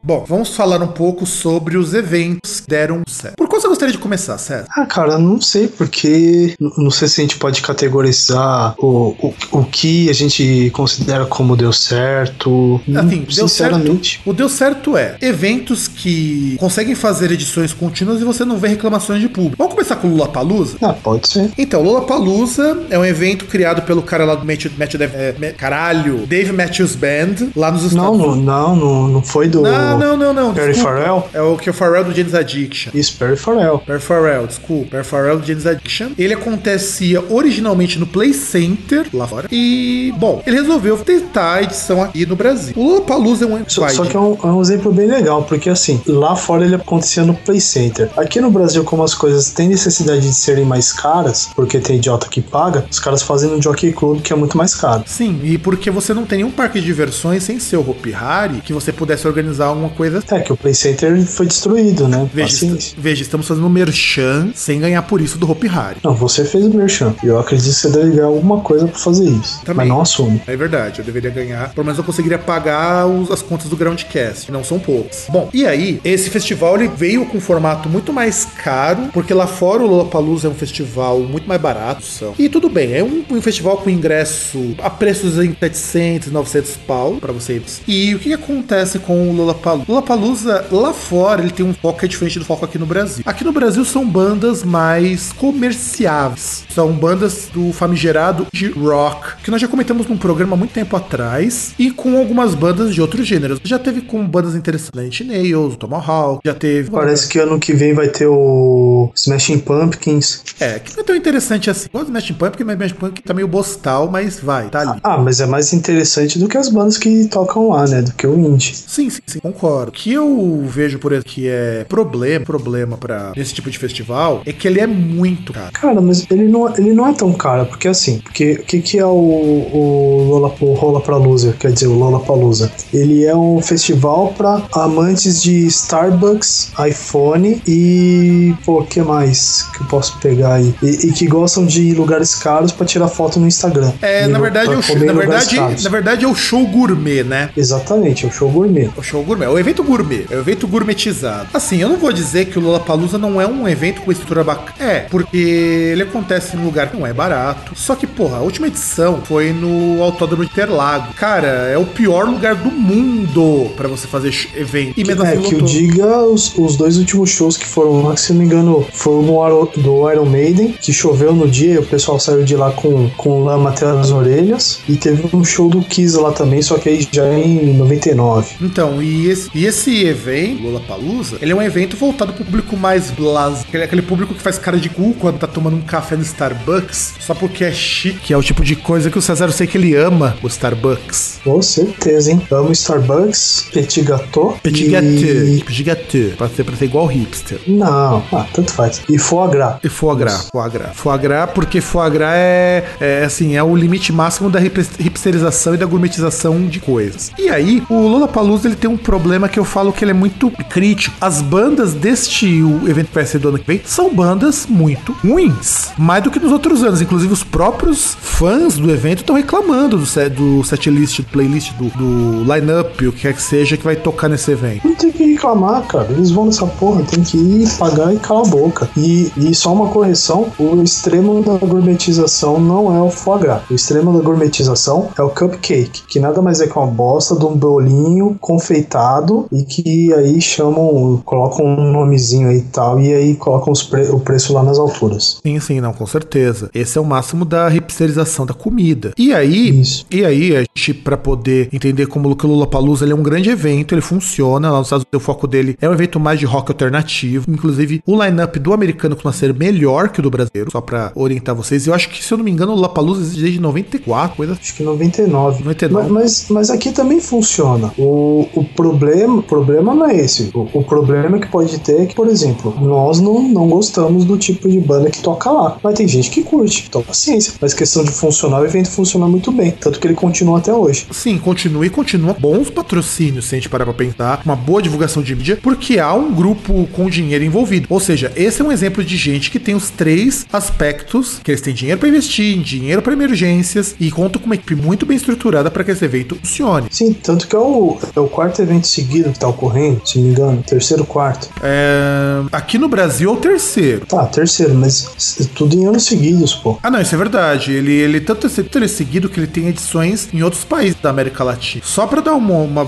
Bom, vamos falar um pouco sobre os eventos que deram certo. Gostaria de começar, César? Ah, cara, não sei, porque não sei se a gente pode categorizar o, o, o que a gente considera como deu certo. Assim, Hum, deu Sinceramente. certo. O deu certo é eventos que conseguem fazer edições contínuas e você não vê reclamações de público. Vamos começar com o Lula Palusa? Ah, pode ser. Então, Lollapalooza é um evento criado pelo cara lá do Matthew, Matthew é, caralho, Dave Matthews Band, lá nos Estados Não, não, Unidos. não, não, não foi do Não, não, não, não. Perry. Farrell? É o que é o Farrell do James Addiction. Isso, Perry Farrell. Farrell, desculpa. Perry Farrell do James Addiction. Ele acontecia originalmente no Play Center, lá fora. E, bom, ele resolveu tentar a edição aqui no Brasil. O Lollapalooza é um Só, só que é um, é um exemplo bem legal, porque assim, lá fora ele acontecia no Play Center. Aqui no Brasil, como as coisas têm necessidade de serem mais caras, porque tem idiota que paga, os caras fazem no Jockey Club, que é muito mais caro. Sim, e porque você não tem nenhum parque de diversões sem ser o Hopi Hari que você pudesse organizar alguma coisa assim. É que o Play Center foi destruído, né? Veja, est- veja, estamos fazendo merchan sem ganhar por isso do Hopi Hari. Não, você fez o merchan. E eu acredito que você deve ganhar alguma coisa pra fazer isso. Também. Mas não assume. É verdade, eu deveria ganhar. Pelo menos eu conseguiria pagar os- as contas do Groundcast, que não são poucas. Bom, e aí, esse festival ele veio com um formato muito mais caro, porque lá fora o Lollapalooza é um festival muito mais barato. São. E tudo bem, é um, um festival com ingresso a preços em 700, 900 pau pra vocês. E o que, que acontece com o Lollapalooza? Lollapalooza, lá fora, ele tem um foco que é diferente do foco aqui no Brasil. Aqui no Brasil são bandas mais comerciáveis. São bandas do famigerado de rock, que nós já comentamos num programa há muito tempo atrás, e com algumas bandas de outros gêneros. Já teve com bandas interessantes, Nails, o Tomahawk, já teve... Parece que ano que vem vai ter o Smashing Pumpkins. É, que não é tão interessante assim. Do Smashing Pumpkin, mas Smashing Pumpkin tá meio bostal, mas vai, tá ali. Ah, mas é mais interessante do que as bandas que tocam lá, né? Do que o indie. Sim, sim, sim, concordo. O que eu vejo, por que é problema, problema para esse tipo de festival, é que ele é muito caro. Cara, mas ele não, ele não é tão caro, porque assim, porque o que, que é o, o, Lola, o Lollapalooza, quer dizer, o Lollapalooza? Ele é um festival para amantes de Starbucks, iPhone e, pô, o que mais que eu posso pegar aí? E, e que gostam de lugares caros para tirar foto no Instagram. É, na verdade, pra é o show, comer na verdade, caros. na verdade é o show gourmet, né? Exatamente, é o show gourmet. O show gourmet, o evento gourmet, é o evento gourmetizado. Assim, eu não vou dizer que o Lollapalooza não é um evento com estrutura bacana. É, porque ele acontece num lugar que não é barato. Só que, porra, a última edição foi no Autódromo de Interlago. Cara, é o pior lugar do mundo pra você fazer evento. E mesmo É, assim que eu diga, os, os dois últimos shows que foram lá, que se não me engano, foi Aro- do Iron Maiden, que choveu no dia e o pessoal saiu de lá com, com lama até as orelhas. E teve um show do Kiss lá também, só que aí já em 99. Então, e esse, e esse evento, Lollapalooza, ele é um evento voltado pro público mais blas, aquele, aquele público que faz cara de cu quando tá tomando um café no Starbucks, só porque é chique, que é o tipo de coisa que o César eu sei que ele ama, o Starbucks. Com certeza, hein? Amo Starbucks, Petit Gâteau. Petit e... gâteau, petit gâteau, pra ser, pra ser igual hipster. Não, ah, tanto faz. E foie gras. E foie gras, foie gras. Foie gras, porque foie gras é, é, assim, é o limite máximo da hip- hipsterização e da gourmetização de coisas. E aí, o Lollapalooza, ele tem um problema que eu falo que ele é muito crítico. As bandas deste evento que vai ser do ano que vem são bandas muito ruins. Mais do que nos outros anos. Inclusive, os próprios fãs do evento estão reclamando do, set, do setlist, do playlist, do, do line-up, o que quer que seja, que vai tocar nesse evento. Não tem que reclamar, cara. Eles vão nessa porra, tem que ir pagar e calar a boca. E, e só uma correção: o extremo da gourmetização não é o foie gras. O extremo da gourmetização é o cupcake, que nada mais é que uma bosta de um bolinho confeitado e que aí chamam, colocam um nomezinho aí tal. Tal, e aí colocam pre- o preço lá nas alturas. Sim, sim, não, com certeza. Esse é o máximo da hipsterização da comida. E aí, Isso. e aí a gente para poder entender como o Lollapalooza ele é um grande evento, ele funciona, lá nos Estados Unidos o foco dele é um evento mais de rock alternativo, inclusive o line-up do americano costuma ser melhor que o do brasileiro, só pra orientar vocês. Eu acho que se eu não me engano o Lollapalooza existe desde 94, coisa. Acho que 99. 99. Mas, mas, mas aqui também funciona. O, o problema, problema não é esse. O, o problema que pode ter é que, por exemplo, nós não, não gostamos do tipo de banda que toca lá. Mas tem gente que curte, então paciência. Mas questão de funcionar, o evento funciona muito bem. Tanto que ele continua até hoje. Sim, continua e continua bons patrocínios, se a gente parar pra pensar, uma boa divulgação de mídia, porque há um grupo com dinheiro envolvido. Ou seja, esse é um exemplo de gente que tem os três aspectos, que eles têm dinheiro pra investir, dinheiro pra emergências e contam com uma equipe muito bem estruturada para que esse evento funcione. Sim, tanto que é o, é o quarto evento seguido que tá ocorrendo, se não me engano. Terceiro, quarto. É, Aqui no Brasil é o terceiro. Tá, terceiro, mas s- tudo em anos seguidos, pô. Ah, não, isso é verdade. Ele, ele tanto é tanto é seguido que ele tem edições em outros países da América Latina. Só pra dar uma, uma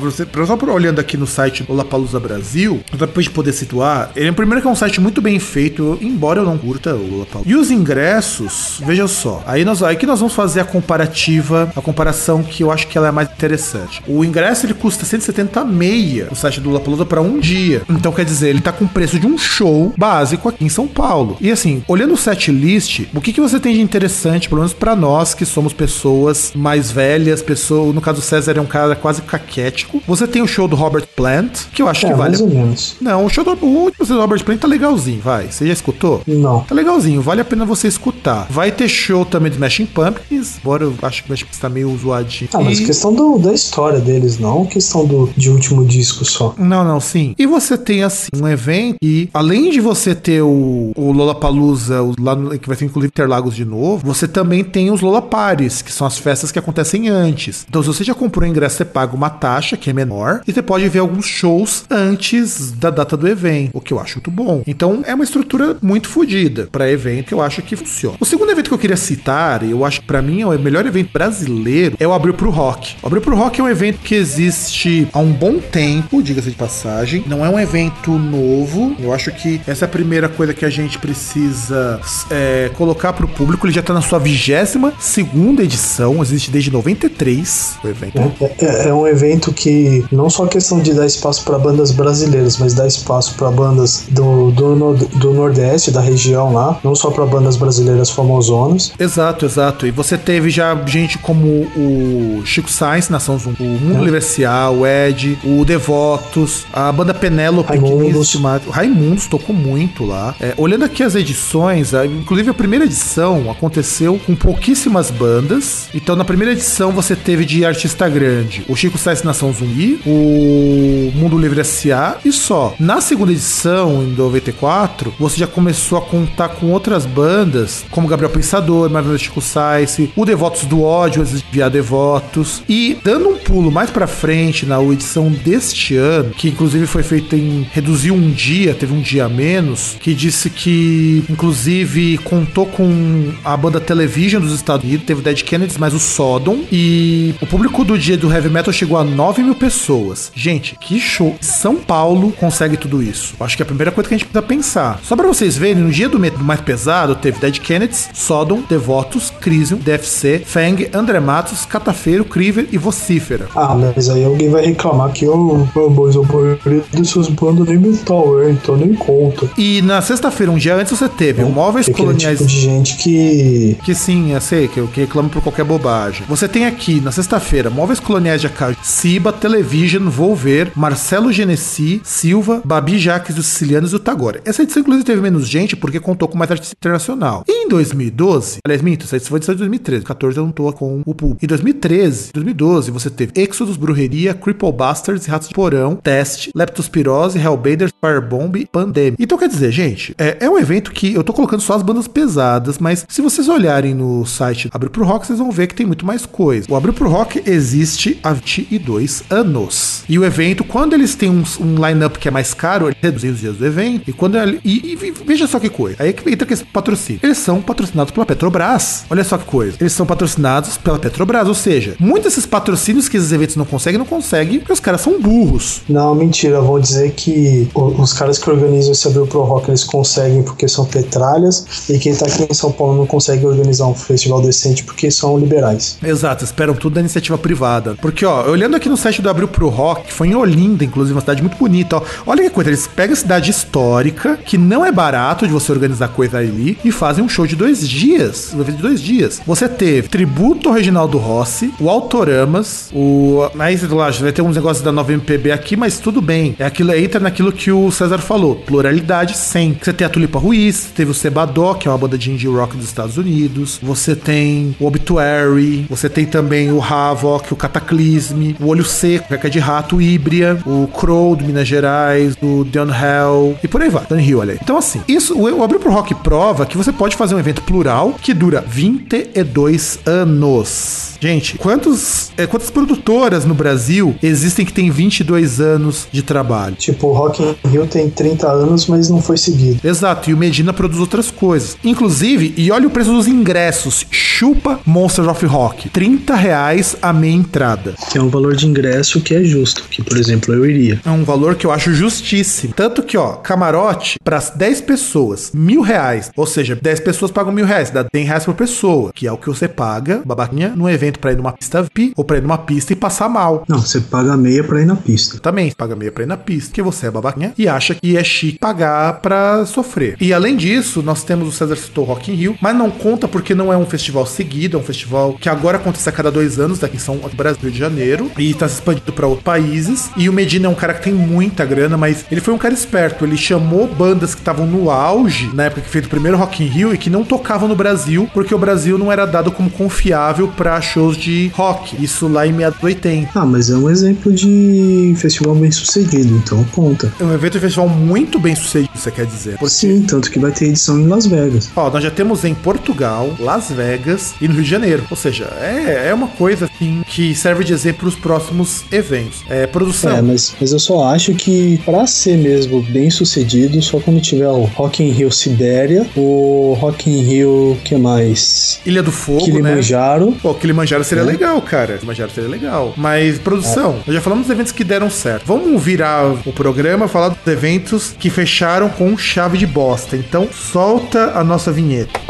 só pra olhando aqui no site do Lapalooza Brasil, pra depois poder situar, ele é primeiro que é um site muito bem feito, embora eu não curta o Lapalooza. E os ingressos, veja só, aí nós aí que nós vamos fazer a comparativa, a comparação que eu acho que ela é mais interessante. O ingresso ele custa 170 meia no site do Lapalooza para um dia. Então quer dizer, ele tá com o preço de um show básico aqui em São Paulo. E assim, olhando o set list, o que, que você tem de interessante, pelo menos pra nós que somos pessoas mais velhas, pessoa, no caso o César é um cara quase caquético. Você tem o show do Robert Plant, que eu acho É, que vale. mais ou menos. Não, o show do, o último do Robert Plant tá legalzinho, vai. Você já escutou? Não. Tá legalzinho, vale a pena você escutar. Vai ter show também do Smashing Pumpkins, embora eu acho que o Smashing Pumpkins tá meio zoadinho. Ah, mas E- questão do, da história deles, não questão do, de último disco só. Não, não, sim. E você tem, assim, um evento e, além de você ter o, o Lollapalooza, o- lá no, que vai ser inclusive Interlagos de novo, você também tem os Lollapares, que são as festas que acontecem antes. Então, se você já comprou o ingresso, você paga uma taxa, que é menor, e você pode ver alguns shows antes da data do evento, o que eu acho muito bom. Então, é uma estrutura muito fodida para evento que eu acho que funciona. O segundo evento que eu queria citar, eu acho que pra mim é o melhor evento brasileiro, é o Abril pro Rock. O Abril pro Rock é um evento que existe há um bom tempo, diga-se de passagem. Não é um evento novo. Eu acho que essa é a primeira coisa que a gente precisa é, colocar pro público. Ele já tá na sua vigésima segunda edição, existe desde 93 o evento. É, é- é um evento que não só questão de dar espaço para bandas brasileiras, mas dá espaço para bandas do, do, do Nordeste, da região lá, não só para bandas brasileiras famosonas. Exato, exato. E você teve já gente como o Chico Sainz, Nação Zumbi, o Mundo Livre S.A., o Ed, o Devotos, a banda Penélope, que Raimundos. O Raimundos tocou muito lá. É, olhando aqui as edições, a- inclusive a primeira edição aconteceu com pouquíssimas bandas. Então na primeira edição você teve de artista grande o Chico Sainz Nação Zumbi, o Mundo Livre S.A. e só. Na segunda edição, em 94, você já começou a contar com outras bandas, como Gabriel Pensador, menos Chico Sainz, o Devotos do Ódio, antes de via Devotos. E dando um pulo mais pra frente na edição deste ano, que inclusive foi feita em reduziu um dia, teve um dia menos, que disse que inclusive contou com a banda Television dos Estados Unidos, teve Dead Kennedys, mais o Sodom, e o público do dia do Heavy Metal chegou a 9 mil pessoas. Gente, que show! São Paulo consegue tudo isso. Eu Acho que é a primeira coisa que a gente precisa pensar. Só pra vocês verem, no dia do metal mais pesado, teve Dead Kennedys, Sodom, Devotos, Crisium, DFC, Fang, André Matos, Catafeiro, Criver e Vocífera. Ah, mas aí alguém vai reclamar que eu, oh, mas a maioria dessas bandas nem metal é, então nem conta. E na sexta-feira, um dia antes, você teve o Móveis Tem aquele Coloniais. tipo de gente que Que sim, eu sei, que, que reclama por qualquer bobagem. Você tem aqui, na sexta-feira, Móveis Coloniais de Acaju, Ciba, Television, Volver, Marcelo Genesi, Silva, Babi Jaques dos Sicilianos e o Tagore. Essa edição, inclusive, teve menos gente porque contou com mais artista internacional. E em 2012, aliás, minto, essa edição foi edição de 2013, 14 eu não tô com o público. Em 2013, 2012, você teve Exodus, Brujeria, Cripple Bastards, Ratos de Porão, Teste, Leptospirose, Hellbenders, Firebomb e Pandemic. Então, quer dizer, gente, é, é um evento que eu tô colocando só as bandas pesadas, mas se vocês olharem no site Abril pro Rock, vocês vão ver que tem muito mais coisa. O Abril pro Rock existe há 22 anos. E o evento, quando eles têm um, um line-up que é mais caro, eles reduzem os dias do evento. E quando ele- e, e veja só que coisa. Aí que entra que esse patrocínio. Eles são patrocinados pela Petrobras. Olha só que coisa. Eles são patrocinados pela Petrobras. Ou seja, muitos desses patrocínios que esses eventos não conseguem, não conseguem, porque os caras são burros. Não, mentira, vão dizer que os caras que organizam menos esse Abril Pro Rock eles conseguem porque são petralhas, e quem tá aqui em São Paulo não consegue organizar um festival decente porque são liberais. Exato, esperam tudo da iniciativa privada. Porque, ó, olhando aqui no site do Abril Pro Rock, foi em Olinda, inclusive, uma cidade muito bonita, ó. Olha que coisa, eles pegam a cidade histórica, que não é barato de você organizar coisa ali, e fazem um show de dois dias. Um evento de dois dias. Você teve tributo ao Reginaldo Rossi, o Autoramas, o. Aí lá, vai ter uns negócios da nova MPB aqui, mas tudo bem. É aquilo, entra naquilo que o César falou. Pluralidade sem. Você tem a Tulipa Ruiz, teve o Sebadó, que é uma banda de indie rock dos Estados Unidos. Você tem o Obituary, você tem também o Havoc, o Cataclysme, o Olho Seco, Caca de Rato, o Híbria, o Crow do Minas Gerais, o Down Hell e por aí vai. Down Hill, olha aí. Então, assim, isso, o, Abril pro Rock prova que você pode fazer um evento plural que dura 22 anos. Gente, quantos, é, quantas produtoras no Brasil existem que têm 22 anos de trabalho? Tipo, o Rock in Rio tem 30 anos, mas não foi seguido. Exato, e o Medina produz outras coisas. Inclusive, e olha o preço dos ingressos. Chupa Monsters of Rock. 30 reais a meia entrada. Que é um valor de ingresso que é justo, que, por exemplo, eu iria. É um valor que eu acho justíssimo. Tanto que, ó, camarote para 10 pessoas, mil reais. Ou seja, 10 pessoas pagam mil reais, dá 100 reais por pessoa, que é o que você paga, babaquinha, num evento pra ir numa pista VIP ou pra ir numa pista e passar mal. Não, você paga meia pra ir na pista. Também paga meia pra ir na pista, que você é babaquinha e acha que é chique pagar pra sofrer. E além disso, nós temos o César citou Rock in Rio, mas não conta porque não é um festival seguido, é um festival que agora acontece a cada dois anos, daqui em São Brasil Rio de Janeiro, e tá se expandindo pra outros países. E o Medina é um cara que tem muita grana, mas ele foi um cara esperto. Ele chamou bandas que estavam no auge na época que fez o primeiro Rock in Rio e que não tocavam no Brasil, porque o Brasil não era dado como confiável pra shows de rock. Isso lá em meados 80. Ah, mas é um exemplo de festival bem sucedido, então conta. É um evento de festival muito bem sucedido, você quer dizer. Porque, Sim, tanto que vai ter edição em Las Vegas. ó, nós já temos em Portugal, Las Vegas e no Rio de Janeiro. Ou seja, é, é uma coisa assim que serve de exemplo para os próximos eventos. É, produção. É, mas, mas eu só acho que pra ser mesmo bem sucedido, só quando tiver o Rock in Rio Sibéria, o Rock in Rio, que mais? Ilha do Fogo, né? Kilimanjaro. Pô, Kilimanjaro seria É. legal, cara. Kilimanjaro seria legal. Mas, produção, nós já falamos dos eventos que deram certo. Vamos virar o programa, falar dos eventos que fecharam com chave de bosta. Então, solta a nossa vinheta.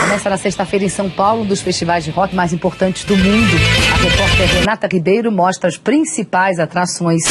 Começa na sexta-feira em São Paulo, um dos festivais de rock mais importantes do mundo. A repórter Renata Ribeiro mostra as principais atrações.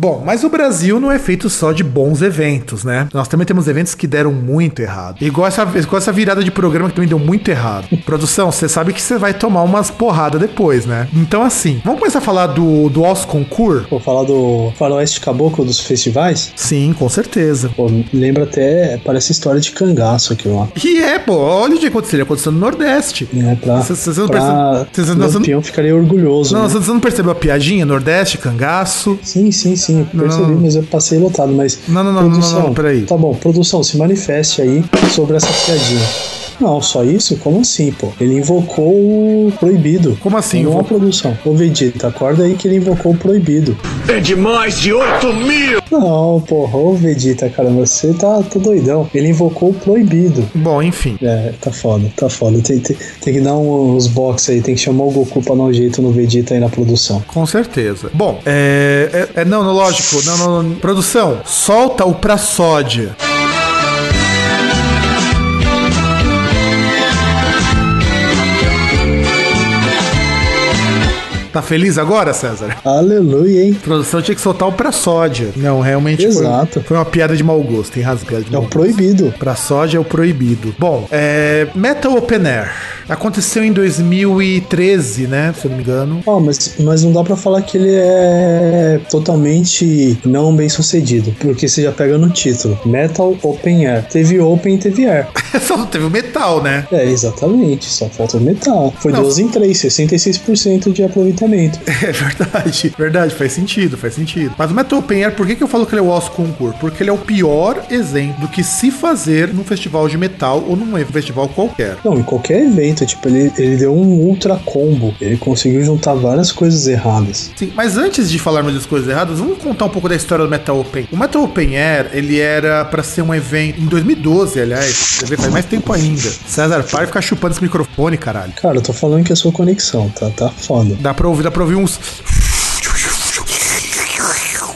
Bom, mas o Brasil não é feito só de bons eventos, né? Nós também temos eventos que deram muito errado. Igual essa, igual essa virada de programa que também deu muito errado. Produção, você sabe que você vai tomar umas porradas depois, né? Então, assim, vamos começar a falar do, do Os Concur? Vou falar do Faroeste Caboclo dos festivais. Sim, com certeza. Pô, lembra até, parece história de cangaço aqui, ó. E é, pô, olha o que aconteceu. Aconteceu no Nordeste. É, pra, Vocês- não percebem- vocês não- ficaria orgulhoso. Não, né? você não percebeu a piadinha? Nordeste, cangaço. Sim, sim, sim, Não, percebi, não. mas eu passei lotado, mas... Não, não, não, não, não, não, peraí. Tá bom, produção, se manifeste aí sobre essa piadinha. Não, só isso? Como assim, pô? Ele invocou o proibido. Como assim, Não é invocou? produção. Ô, Vegeta, acorda aí que ele invocou o proibido. É de mais de 8 mil! Não, porra, ô Vegeta, cara, você tá, tá doidão. Ele invocou o proibido. Bom, enfim. É, tá foda, tá foda. Tem, tem, tem que dar uns box aí, tem que chamar o Goku pra dar um jeito no Vegeta aí na produção. Com certeza. Bom, é, é, é- não, não, lógico. Não, não, não. Produção, solta o pra Tá feliz agora, César? Aleluia, hein? A produção tinha que soltar o pra sódia. Não, realmente Exato. Foi, foi uma piada de mau gosto. Tem razão, É o gosto. proibido. Pra sódia é o proibido. Bom, é, Metal Open Air. Aconteceu em 2013, né? Se eu não me engano. Ó, mas, mas não dá pra falar que ele é totalmente não bem sucedido, porque você já pega no título: Metal Open Air. Teve Open e teve Air. Só não teve o metal, né? É, exatamente, só falta o metal. Foi Não. 2 em 3, 66% de aproveitamento. É verdade, verdade, faz sentido, faz sentido. Mas o Metal Open Air, por que, que eu falo que ele é o Oscar Concur? Porque ele é o pior exemplo do que se fazer num festival de metal ou num festival qualquer. Não, em qualquer evento, tipo, ele, ele deu um ultra combo. Ele conseguiu juntar várias coisas erradas. Sim, mas antes de falarmos das coisas erradas, vamos contar um pouco da história do Metal Open. O Metal Open Air, ele era pra ser um evento em 2012, aliás, vê, faz mais tempo ainda. César, para de ficar chupando esse microfone, caralho. Cara, eu tô falando que é sua conexão, tá? Tá foda. Dá pra ouvir, dá pra ouvir uns.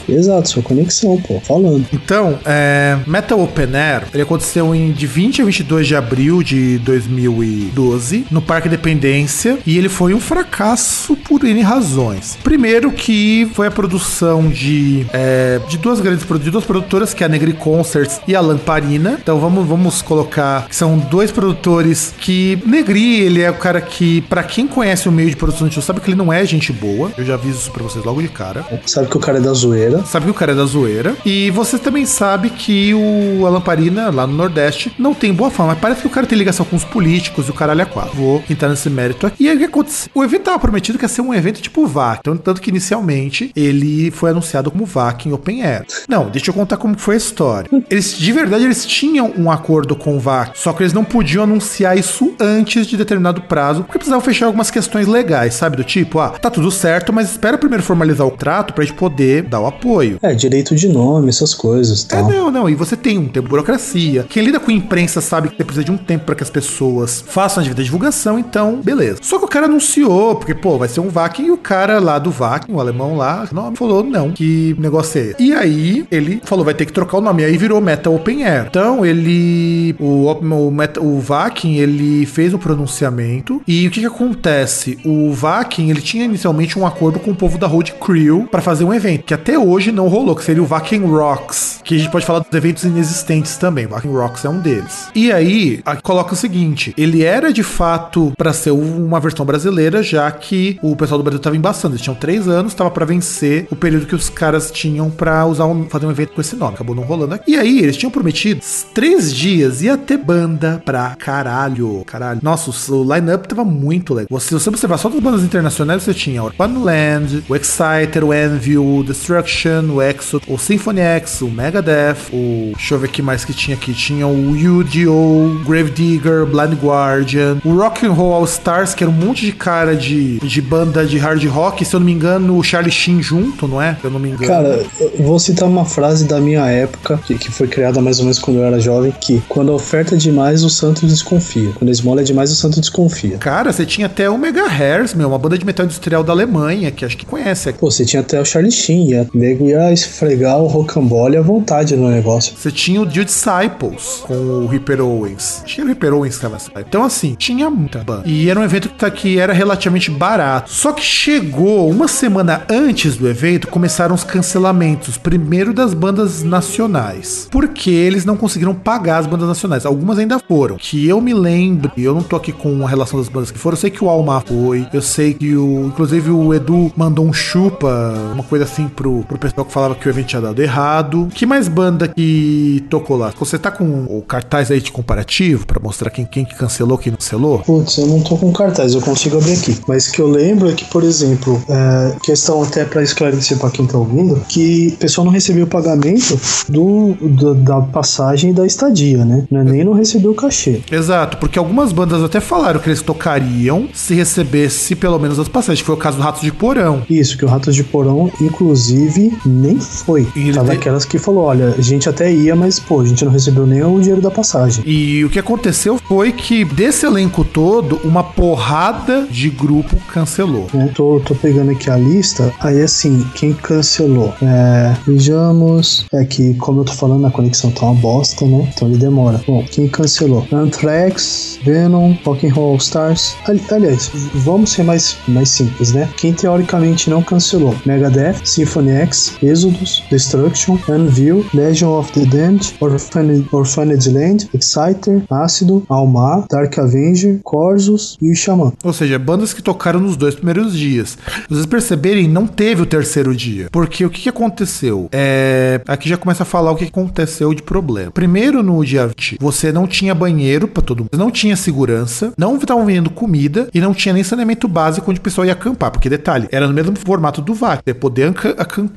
Exato, sua conexão, pô, falando. Então, é, Metal Open Air, ele aconteceu em, de 20 a 22 de abril de 2012, no Parque Independência, e ele foi um fracasso por N razões. Primeiro que foi a produção de, é, de duas grandes de duas produtoras, que é a Negri Concerts e a Lamparina. Então vamos, vamos colocar que são dois produtores que Negri, ele é o cara que, para quem conhece o meio de produção de show, sabe que ele não é gente boa. Eu já aviso isso pra vocês logo de cara. Sabe que o cara é da zoeira. Sabe que o cara é da zoeira. E você também sabe que o a Lamparina, lá no Nordeste, não tem boa fama. Mas parece que o cara tem ligação com os políticos e o caralho é quatro. Vou entrar nesse mérito aqui. E aí o que aconteceu? O evento tava prometido que ia ser um evento tipo VAC. Então, tanto que inicialmente ele foi anunciado como VAC em Open Air. Não, deixa eu contar como foi a história. Eles, de verdade, eles tinham um acordo com o VAC, só que eles não podiam anunciar isso antes de determinado prazo, porque precisavam fechar algumas questões legais, sabe? Do tipo, ah, tá tudo certo, mas espera primeiro formalizar o trato pra gente poder dar o apoio. É, direito de nome, essas coisas É, tal. não, não. E você tem um tempo de burocracia. Quem lida com imprensa sabe que você precisa de um tempo para que as pessoas façam a devida divulgação, então, beleza. Só que o cara anunciou, porque, pô, vai ser um VAC, e o cara lá do VAC, o alemão lá, não, falou, não, que negócio é esse? E aí, ele falou, vai ter que trocar o nome. E aí virou Meta Open Air. Então, ele, o, o, Meta, o Vakin, ele fez um pronunciamento, e o que que acontece? O Vakin, ele tinha inicialmente um acordo com o povo da Road Crew para fazer um evento, que até hoje não rolou, que seria o Vakin Rocks, que a gente pode falar dos eventos inexistentes também. Vakin Rocks é um deles. E aí, aqui coloca o seguinte: ele era de fato para ser uma versão brasileira, já que o pessoal do Brasil tava embaçando. Eles tinham três anos, tava para vencer o período que os caras tinham para usar um, fazer um evento com esse nome. Acabou não rolando aqui. E aí, eles tinham prometido três dias ia ter banda pra caralho. Caralho. Nossa, o line-up tava muito legal. Você, se você observar só das bandas internacionais, você tinha o Land, o Exciter, o Envy, o Destruction, o Exo, o Symphony X, o Megadeth, o. Deixa eu ver o que mais que tinha aqui. Tinha o UDO, Gravedigger, Blind Guardian, o Rock and Roll All Stars, que era um monte de cara de, de banda de hard rock. Se eu não me engano, o Charlie Sheen junto, não é? Se eu não me engano. Cara, eu vou citar uma frase da minha época, que, que foi criada mais ou menos quando eu era jovem, que quando a oferta é demais, o santo desconfia. Quando a esmola é demais, o santo desconfia. Cara, você tinha até o Megahertz, meu, uma banda de metal industrial da Alemanha, que acho que conhece. Pô, você tinha até o Charlie Sheen, ia, o nego ia esfregar o rocambole à vontade no negócio. Você tinha o The Disciples com o Ripper Owens. Tinha o Ripper Owens que tava. Então, assim, tinha muita banda. E era um evento que, tá- que era relativamente barato. Só que chegou uma semana antes do evento, começaram os cancelamentos. Primeiro das bandas nacionais. Porque eles não conseguiram pagar as bandas nacionais. Algumas ainda foram. Que eu me lembro, eu não tô aqui com a relação das bandas que foram. Eu sei que o Alma foi. Eu sei que o. Inclusive o Edu mandou um chupa, uma coisa assim pro, pro pessoal que falava que o evento tinha dado errado. Que mais banda que tocou lá? Você tá com o cartaz aí de comparativo pra mostrar quem, quem que cancelou, quem não cancelou? Putz, eu não tô com cartaz, eu consigo abrir aqui. Mas que eu lembro é que, por exemplo, é, questão até pra esclarecer pra quem tá ouvindo, que o pessoal não recebeu o pagamento do, do- da passagem e da estadia, né? É nem não recebeu o cachê. Exato, porque algumas bandas até falaram que eles tocariam se recebesse pelo menos as passagens. Foi o caso do Ratos de Porão. Isso, que o Ratos de Porão, inclusive, nem foi. E ele Tava de- aquelas que falou: olha, a gente até ia, mas pô, a gente não recebeu nem o dinheiro da passagem. E o que aconteceu foi que desse elenco todo, uma porrada de grupo cancelou. né? Tô, tô pegando aqui a lista. Aí, assim, quem cancelou? É, vejamos. É que, como eu tô falando, a conexão tá uma bosta, né? Então ele demora. Bom, quem cancelou? Anthrax, Venom, Rock and Roll All Stars. Ali- aliás, vamos ser mais, mais simples, né? Quem teoricamente não cancelou? Megadeth, Symphony X, Exodus, Destruction, Anvil, Legion of the Damned, Orphaned, Orphaned Land, Exciter, Ácido, Almar, Dark Avenger, Corsus e Xamã. Ou seja, bandas que tocaram nos dois primeiros dias. Vocês perceberem, não teve o terceiro dia. Porque o que, aconteceu? É... Aqui já começa a falar o que aconteceu de problema. Primeiro, no dia 20, você não tinha banheiro pra todo mundo, não tinha segurança, não estavam vendendo comida e não tinha nem saneamento básico onde o pessoal ia acampar. Porque, detalhe, era no mesmo formato do VAC, você poder anca-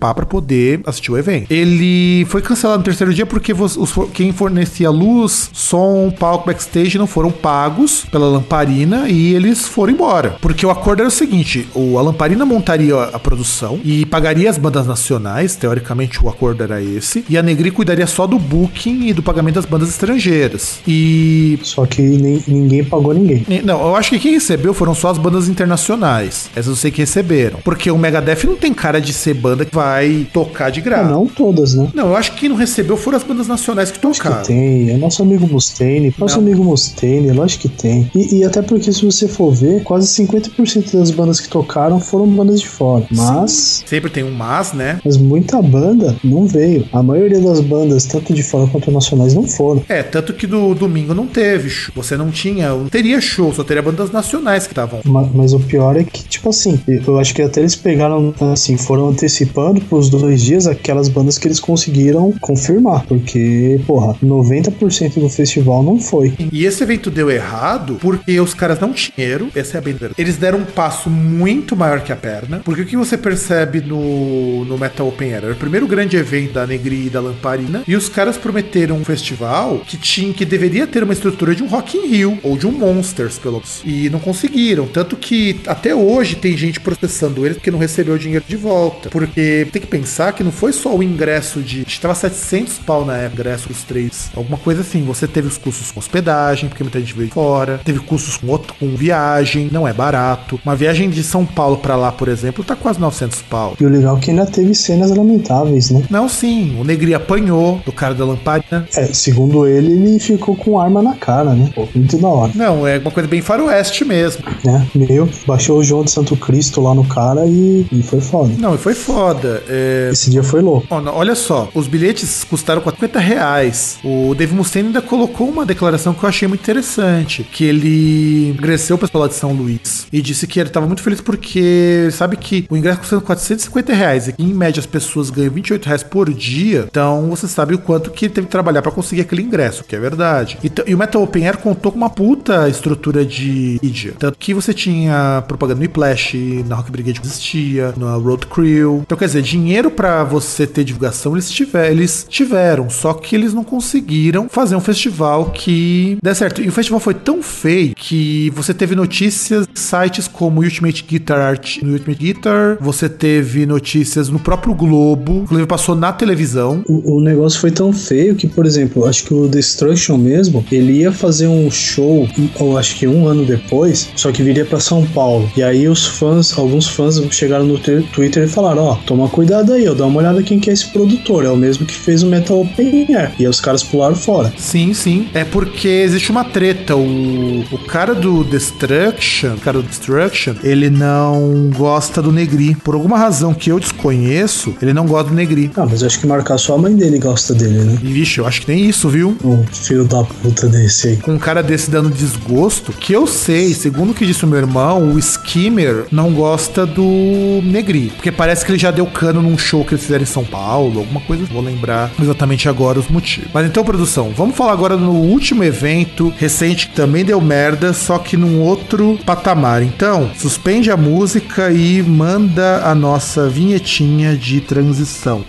acampar pra poder assistir o evento. Ele foi cancelado no terceiro dia porque os quem fornecia luz, som, palco, backstage não foram pagos pela lamparina e eles foram embora. Porque o acordo era o seguinte: o, a lamparina montaria a, produção e pagaria as bandas nacionais, teoricamente o acordo era esse, e a Negri cuidaria só do booking e do pagamento das bandas estrangeiras. E Só que nem- ninguém pagou ninguém. Não, eu acho que quem recebeu foram só as bandas internacionais. Essas eu sei que receberam. Porque o Megadeth não tem cara de ser banda que vai vai tocar de Ah, graça. não todas, né? Não, eu acho que quem não recebeu foram as bandas nacionais que Acho que tocaram. tem, é nosso amigo Mustaine, nosso Não. amigo Mustaine, lógico que tem. E, e até porque se você for ver, quase 50% das bandas que tocaram foram bandas de fora. Mas, Sempre tem um mas, né? mas muita banda não veio. A maioria das bandas, tanto de fora quanto nacionais, não foram. É, tanto que do domingo não teve show. Você não tinha, não teria show, só teria bandas nacionais que estavam. Ma- Mas o pior é que, tipo assim, eu acho que até eles pegaram, assim, foram antecipando pros dois dias aquelas bandas que eles conseguiram confirmar. Porque, porra, 90% do festival não foi. E esse evento deu errado porque os caras não tinham dinheiro, essa é a bem verdade. Eles deram um passo muito maior que a perna. Porque o que você percebe no, no Metal Open Air? Era o primeiro grande evento da Negri e da Lamparina. E os caras prometeram um festival que tinha que deveria ter uma estrutura de um Rock in Rio ou de um Monsters, pelo menos. E não conseguiram. Tanto que até hoje tem gente processando eles porque não recebeu o dinheiro de volta. Porque tem que pensar que não foi só o ingresso de. Estava 700 pau na época, ingresso dos três. Alguma coisa assim. Você teve os custos com hospedagem, porque muita gente veio de fora. Teve custos com, outro, com viagem, não é barato. Uma viagem de São Paulo pra lá, por exemplo, tá quase 900 pau. E o legal é que ainda teve cenas lamentáveis, né? Não, sim, o Negri apanhou do cara da lamparina. É, segundo ele, ele ficou com arma na cara, né? Pô, muito da hora. Não, é uma coisa bem faroeste mesmo. Né? Meu, baixou o João de Santo Cristo lá no cara e, e foi foda. Não, e foi foda. É, Esse dia foi louco. Não, Olha só, os bilhetes custaram 50 reais. O Dave Mustaine ainda colocou uma declaração que eu achei muito interessante, que ele agradeceu o pessoal lá de São Luís e disse que ele estava muito feliz porque sabe que o ingresso custa 450 reais e que em média as pessoas ganham 28 reais por dia, então você sabe o quanto que ele teve que trabalhar para conseguir aquele ingresso, que é verdade. Então, e o Metal Open Air contou com uma puta estrutura de mídia, tanto que você tinha propaganda no Whiplash, na Rock Brigade existia, na Road Crew. Então, quer dizer, dinheiro para você ter divulgação eles, tiver, eles tiveram, só que eles não conseguiram fazer um festival que dê certo. E o festival foi tão feio que você teve notícias em sites como Ultimate Guitar Art, no Ultimate Guitar, você teve notícias no próprio Globo, inclusive passou na televisão. O, o negócio foi tão feio que, por exemplo, acho que o Destruction mesmo, ele ia fazer um show, ou acho que um ano depois, só que viria pra São Paulo. E aí os fãs, alguns fãs chegaram no Twitter e falaram: Ó, toma cuidado aí, ó, dá uma olhada quem que é esse produtor. É o mesmo que fez o Metal Open Air. E aí os caras pularam fora. Sim, sim. É porque existe uma treta. O, o cara do Destruction, o cara do Destruction, ele não gosta do Negri. Por alguma razão que eu desconheço, ele não gosta do Negri. Ah, mas acho que marcar só a mãe dele gosta dele, né? E, vixe, eu acho que tem isso, viu? Um filho da puta desse aí. Com um cara desse dando desgosto, que eu sei, segundo o que disse o meu irmão, o Skimmer não gosta do Negri. Porque parece que ele já deu num show que eles fizeram em São Paulo, alguma coisa. Vou lembrar exatamente agora os motivos. Mas então, produção, vamos falar agora no último evento recente que também deu merda, só que num outro patamar. Então, suspende a música e manda a nossa vinhetinha de transição.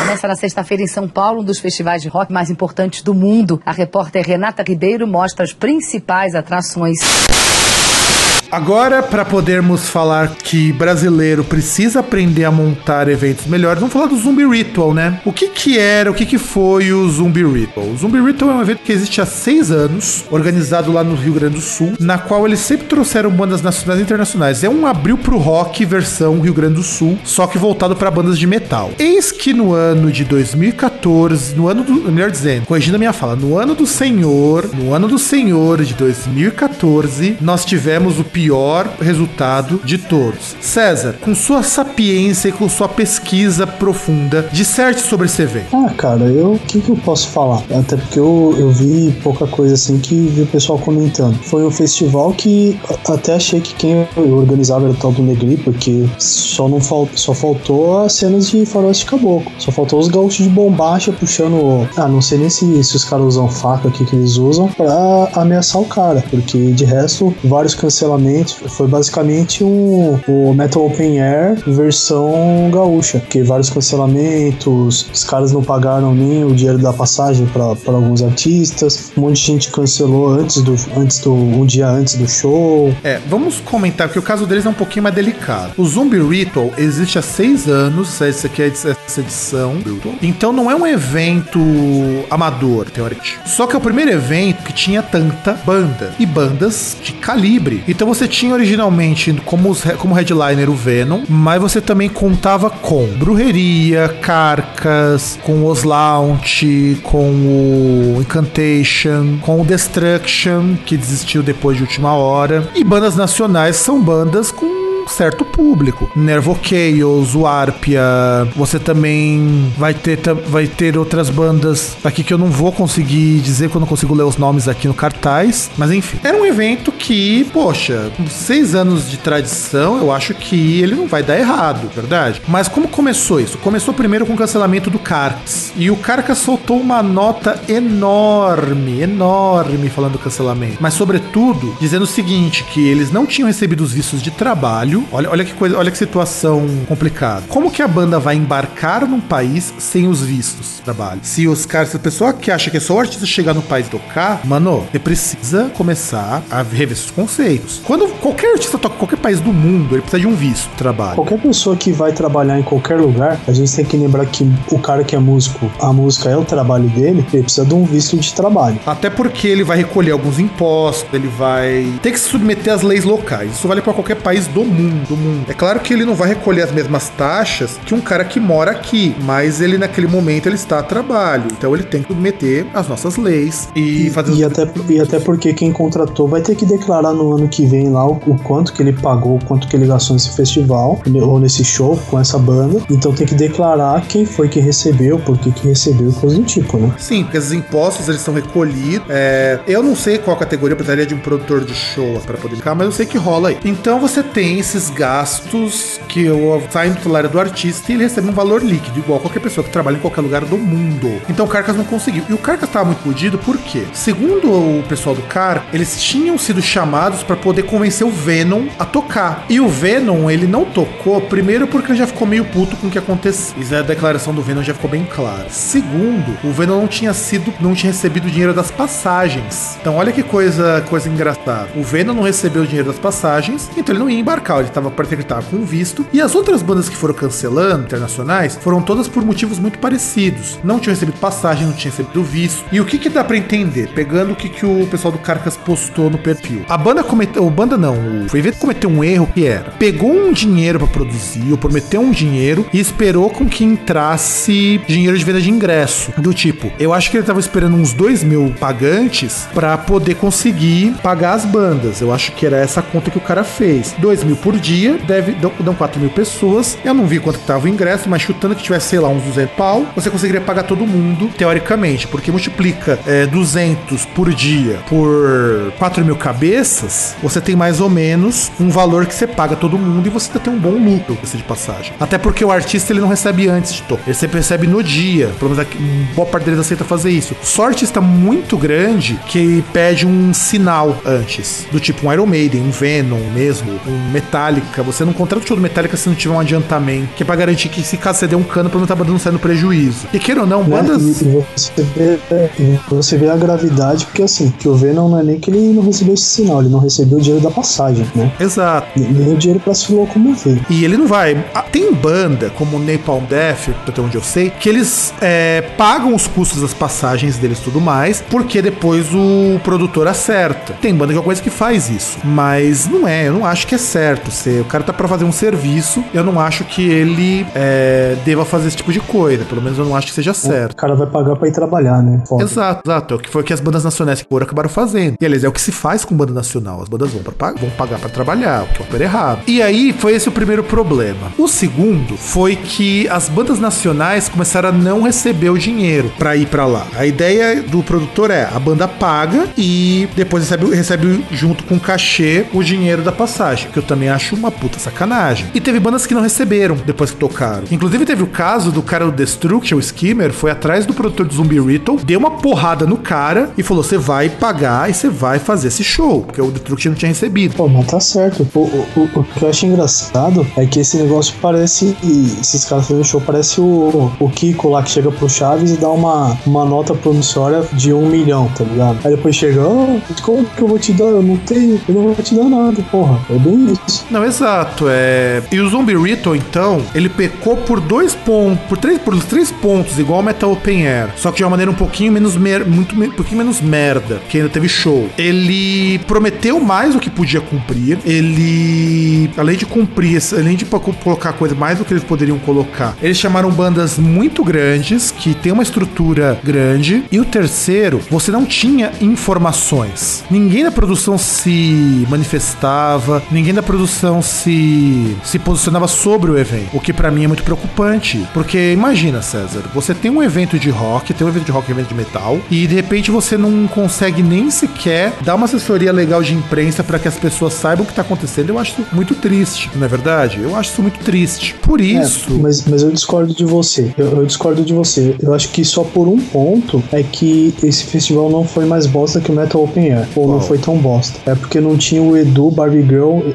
Começa na sexta-feira em São Paulo, um dos festivais de rock mais importantes do mundo. A repórter Renata Ribeiro mostra as principais atrações. Agora, para podermos falar que brasileiro precisa aprender a montar eventos melhores, vamos falar do Zumbi Ritual, né? O que que era, o que que foi o Zumbi Ritual? O Zumbi Ritual é um evento que existe há seis anos, organizado lá no Rio Grande do Sul, na qual eles sempre trouxeram bandas nacionais e internacionais. É um abril pro rock versão Rio Grande do Sul, só que voltado para bandas de metal. Eis que no ano de 2014, no ano do, melhor dizendo, corrigindo a minha fala, no ano do Senhor, no ano do Senhor de 2014, nós tivemos o pior resultado de todos. César, com sua sapiência e com sua pesquisa profunda, disserte sobre esse evento. Ah, cara, eu. O que, que eu posso falar? Até porque eu, eu vi pouca coisa assim que vi o pessoal comentando. Foi um festival que até achei que quem organizava era o tal do Negri, porque só não fal, só faltou as cenas de faroeste caboclo. Só faltou os gaúchos de bombacha puxando. Ah, não sei nem se, se os caras usam faca aqui que eles usam pra ameaçar o cara. Porque de resto, vários cancelamentos. Foi basicamente um, o Metal Open Air versão gaúcha. Que vários cancelamentos, os caras não pagaram nem o dinheiro da passagem pra alguns artistas. Um monte de gente cancelou antes do, antes do um dia antes do show. É, vamos comentar que o caso deles é um pouquinho mais delicado. O Zombie Ritual existe há seis anos, essa aqui é essa edição. Então não é um evento amador, teoricamente. Só que é o primeiro evento que tinha tanta banda. E bandas de calibre. Então você você tinha originalmente como, os, como headliner o Venom, mas você também contava com Brujeria, Carcas, com o Oslaunch, com o Incantation, com o Destruction, que desistiu depois de última hora. E bandas nacionais são bandas com certo público. Nervo Chaos, o Arpia, você também vai ter, vai ter outras bandas aqui que eu não vou conseguir dizer quando eu consigo ler os nomes aqui no cartaz, mas enfim. Era um evento que, poxa, com seis anos de tradição, eu acho que ele não vai dar errado, verdade? Mas como começou isso? Começou primeiro com o cancelamento do Carcas. E o Carcas soltou uma nota enorme, enorme falando do cancelamento. Mas, sobretudo, dizendo o seguinte: que eles não tinham recebido os vistos de trabalho Olha, olha que coisa, olha que situação complicada. Como que a banda vai embarcar num país sem os vistos de trabalho? Se os caras, se a pessoa que acha que é só o artista chegar no país e tocar, mano, você precisa começar a rever esses conceitos. Quando qualquer artista toca em qualquer país do mundo, ele precisa de um visto de trabalho. Qualquer pessoa que vai trabalhar em qualquer lugar, a gente tem que lembrar que o cara que é músico, a música é o trabalho dele, ele precisa de um visto de trabalho. Até porque ele vai recolher alguns impostos, ele vai ter que se submeter às leis locais. Isso vale para qualquer país do mundo do mundo. É claro que ele não vai recolher as mesmas taxas que um cara que mora aqui, mas ele naquele momento ele está a trabalho, então ele tem que submeter às nossas leis e, fazer e até e até porque quem contratou vai ter que declarar no ano que vem lá o, o quanto que ele pagou, o quanto que ele gastou nesse festival ou nesse show com essa banda. Então tem que declarar quem foi que recebeu, por que que recebeu, coisa do tipo, né? Sim, porque esses impostos eles são recolhidos. É, eu não sei qual categoria eu precisaria de um produtor de show para poder ficar, mas eu sei que rola aí. Então você tem esses esses gastos que saem do salário do artista e ele recebe um valor líquido, igual qualquer pessoa que trabalha em qualquer lugar do mundo. Então o Carcas não conseguiu. E o Carcas estava muito fudido porque, segundo o pessoal do Car, eles tinham sido chamados para poder convencer o Venom a tocar. E o Venom, ele não tocou, primeiro porque ele já ficou meio puto com o que aconteceu. E a declaração do Venom já ficou bem clara. Segundo, o Venom não tinha sido, não tinha recebido o dinheiro das passagens. Então olha que coisa, coisa engraçada. O Venom não recebeu o dinheiro das passagens, então ele não ia embarcar, para ele tava com visto. E as outras bandas que foram cancelando, internacionais, foram todas por motivos muito parecidos. Não tinham recebido passagem, não tinham recebido visto. E o que que dá para entender? Pegando o que, que o pessoal do Carcas postou no perfil. A banda cometeu, o banda não, o evento cometeu um erro que era, pegou um dinheiro para produzir, ou prometeu um dinheiro e esperou com que entrasse dinheiro de venda de ingresso. Do tipo, eu acho que ele tava esperando uns 2 mil pagantes para poder conseguir pagar as bandas. Eu acho que era essa conta que o cara fez. 2 mil por dia, deve, dão, dão 4 mil pessoas. Eu não vi quanto que tava o ingresso, mas chutando que tivesse, sei lá, uns 200 pau, você conseguiria pagar todo mundo, teoricamente, porque multiplica é, 200 por dia por 4 mil cabeças, você tem mais ou menos um valor que você paga todo mundo e você tem um bom lucro de passagem. Até porque o artista ele não recebe antes de tocar, ele sempre recebe no dia. Pelo menos aqui, boa parte deles aceita fazer isso. Só artista muito grande que pede um sinal antes, do tipo um Iron Maiden, um Venom mesmo, um Metallica. Você não contrata o show do Metallica se não tiver um adiantamento, que é pra garantir que se caso você der um cano, pelo menos tá não saindo prejuízo. E queira ou não, Né? bandas. E, você, vê, você vê a gravidade, porque assim, que o Venom não é nem que ele não recebeu esse sinal, ele não recebeu o dinheiro da passagem, né? Exato. Nem o dinheiro pra se locomover. E ele não vai. Ah, Tem banda, como o Napalm Death, até onde eu sei, que eles é, pagam os custos das passagens deles e tudo mais, porque depois o produtor acerta. Tem banda que é uma coisa que faz isso. Mas não é, eu não acho que é certo. Se o cara tá pra fazer um serviço, eu não acho que ele é, deva fazer esse tipo de coisa. Pelo menos eu não acho que seja O certo. cara vai pagar pra ir trabalhar, né? Foda. Exato, exato. É o que foi o que as bandas nacionais que foram acabaram fazendo. E aliás, é o que se faz com banda nacional. As bandas vão, pra, vão pagar pra trabalhar, o que é super errado. E aí foi esse o primeiro problema. O segundo foi que as bandas nacionais começaram a não receber o dinheiro pra ir pra lá. A ideia do produtor é a banda paga e depois recebe, recebe junto com o cachê o dinheiro da passagem, que eu também acho uma puta sacanagem. E teve bandas que não receberam depois que tocaram. Inclusive teve o caso do cara do Destruction, o Skimmer, foi atrás do produtor do Zumbi Ritual, deu uma porrada no cara e falou: você vai pagar e você vai fazer esse show, porque o Destruction não tinha recebido. Pô, mas tá certo. O, o, o- o que eu acho engraçado é que esse negócio parece. Esses caras fazendo show parece o, o Kiko lá que chega pro Chaves e dá uma, uma nota promissória de um milhão, tá ligado? Aí depois chega, "Ah, como que eu vou te dar? Eu não tenho, eu não vou te dar nada, porra. É bem isso. Não, exato. É... E o Zombie Ritual, então, ele pecou por dois pontos, por três, por três pontos, igual o Metal Open Air. Só que de uma maneira um pouquinho menos mer... muito, um pouquinho menos merda, que ainda teve show. Ele prometeu mais do que podia cumprir. Ele, além de cumprir, além de colocar coisa mais do que eles poderiam colocar, eles chamaram bandas muito grandes, que tem uma estrutura grande. E o terceiro, você não tinha informações. Ninguém da produção se manifestava, ninguém da produção se, se posicionava sobre o evento. O que para mim é muito preocupante. Porque imagina, César, você tem um evento de rock, tem um evento de rock e um evento de metal, e de repente você não consegue nem sequer dar uma assessoria legal de imprensa para que as pessoas saibam o que tá acontecendo. Eu acho isso muito triste, não é verdade? Eu acho isso muito triste. Por isso. É, mas, mas eu discordo de você. Eu, eu discordo de você. Eu acho que só por um ponto é que esse festival não foi mais bosta que o Metal Open Air. Ou não foi tão bosta. É porque não tinha o Edu, Barbie Girl e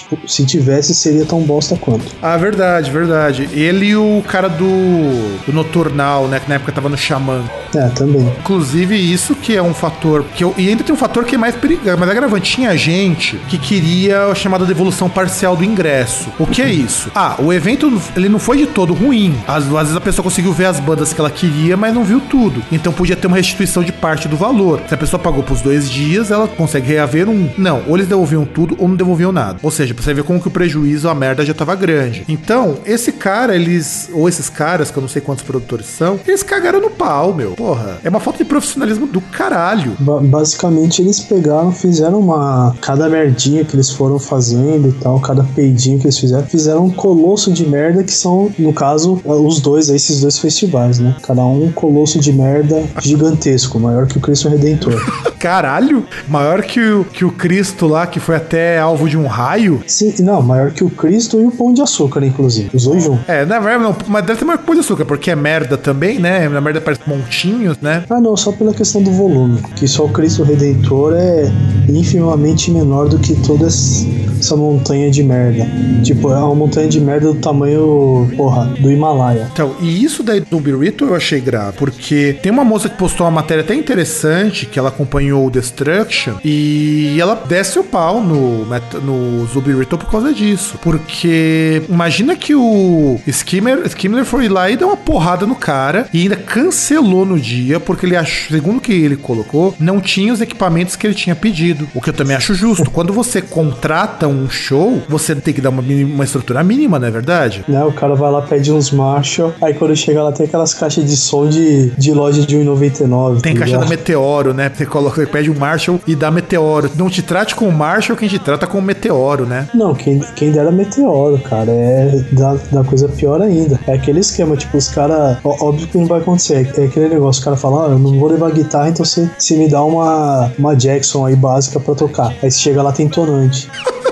Falache. Se tivesse, seria tão bosta quanto. Ah, verdade, verdade. Ele e o cara do, do Noturnal, né? Que na época tava no Xamã. É, também. Inclusive, isso que é um fator. Que eu, e ainda tem um fator que é mais perigoso, mais agravante. Tinha gente que queria a chamada devolução parcial do ingresso. O que é isso? Ah, o evento ele não foi de todo ruim. Às, às vezes a pessoa conseguiu ver as bandas que ela queria, mas não viu tudo. Então podia ter uma restituição de parte do valor. Se a pessoa pagou pros dois dias, ela consegue reaver um. Não, ou eles devolviam tudo ou não devolviam nada. Ou seja, pra você ver como que o prejuízo, a merda já tava grande. Então, esse cara, eles. Ou esses caras, que eu não sei quantos produtores são, eles cagaram no pau, meu. Porra, é uma falta de profissionalismo do caralho. Ba basicamente, eles pegaram, fizeram uma. Cada merdinha que eles foram fazendo e tal, cada peidinho que eles fizeram, fizeram um colosso de merda que são, no caso, os dois, esses dois festivais, né? Cada um um colosso de merda gigantesco, maior que o Cristo Redentor. Caralho! Maior que o, que o Cristo lá, que foi até alvo de um raio? Sim, não, maior que o Cristo e o Pão de Açúcar, inclusive. Os dois juntos. É, na verdade, não, mas deve ter maior que o Pão de Açúcar, porque é merda também, né? Na merda parece montinhos, né? Ah, não, só pela questão do volume. Que só o Cristo Redentor é infimamente menor do que toda essa montanha de merda. Tipo, é uma montanha de merda do tamanho, porra, do Himalaia. Então, e isso daí do Birito eu achei grave, porque tem uma moça que postou uma matéria até interessante, que ela acompanhou o Destruction, e ela desce o pau no, no Zubirito por causa disso. Porque imagina que o Skimmer, Skimmer foi lá e deu uma porrada no cara e ainda cancelou no dia, porque ele achou, segundo que ele colocou, não tinha os equipamentos que ele tinha pedido. O que eu também acho justo. Quando você contrata um show, você tem que dar uma, uma estrutura mínima, não é verdade? Né, o cara vai lá, pede uns Marshall, aí quando chega lá tem aquelas caixas de som de, de loja de 1,99. Tem tá caixa da Meteoro, né? Você coloca, você pede um Marshall e dá Meteoro. Não te trate com o Marshall, quem te trata com o Meteoro, né? Não, quem, quem dera meteoro, cara. É da, da coisa pior ainda. É aquele esquema, tipo, os caras. Óbvio que não vai acontecer. É aquele negócio, o cara fala, ah, eu não vou levar guitarra, então você, você me dá uma, uma Jackson aí básica pra tocar. Aí você chega lá, tem tonante.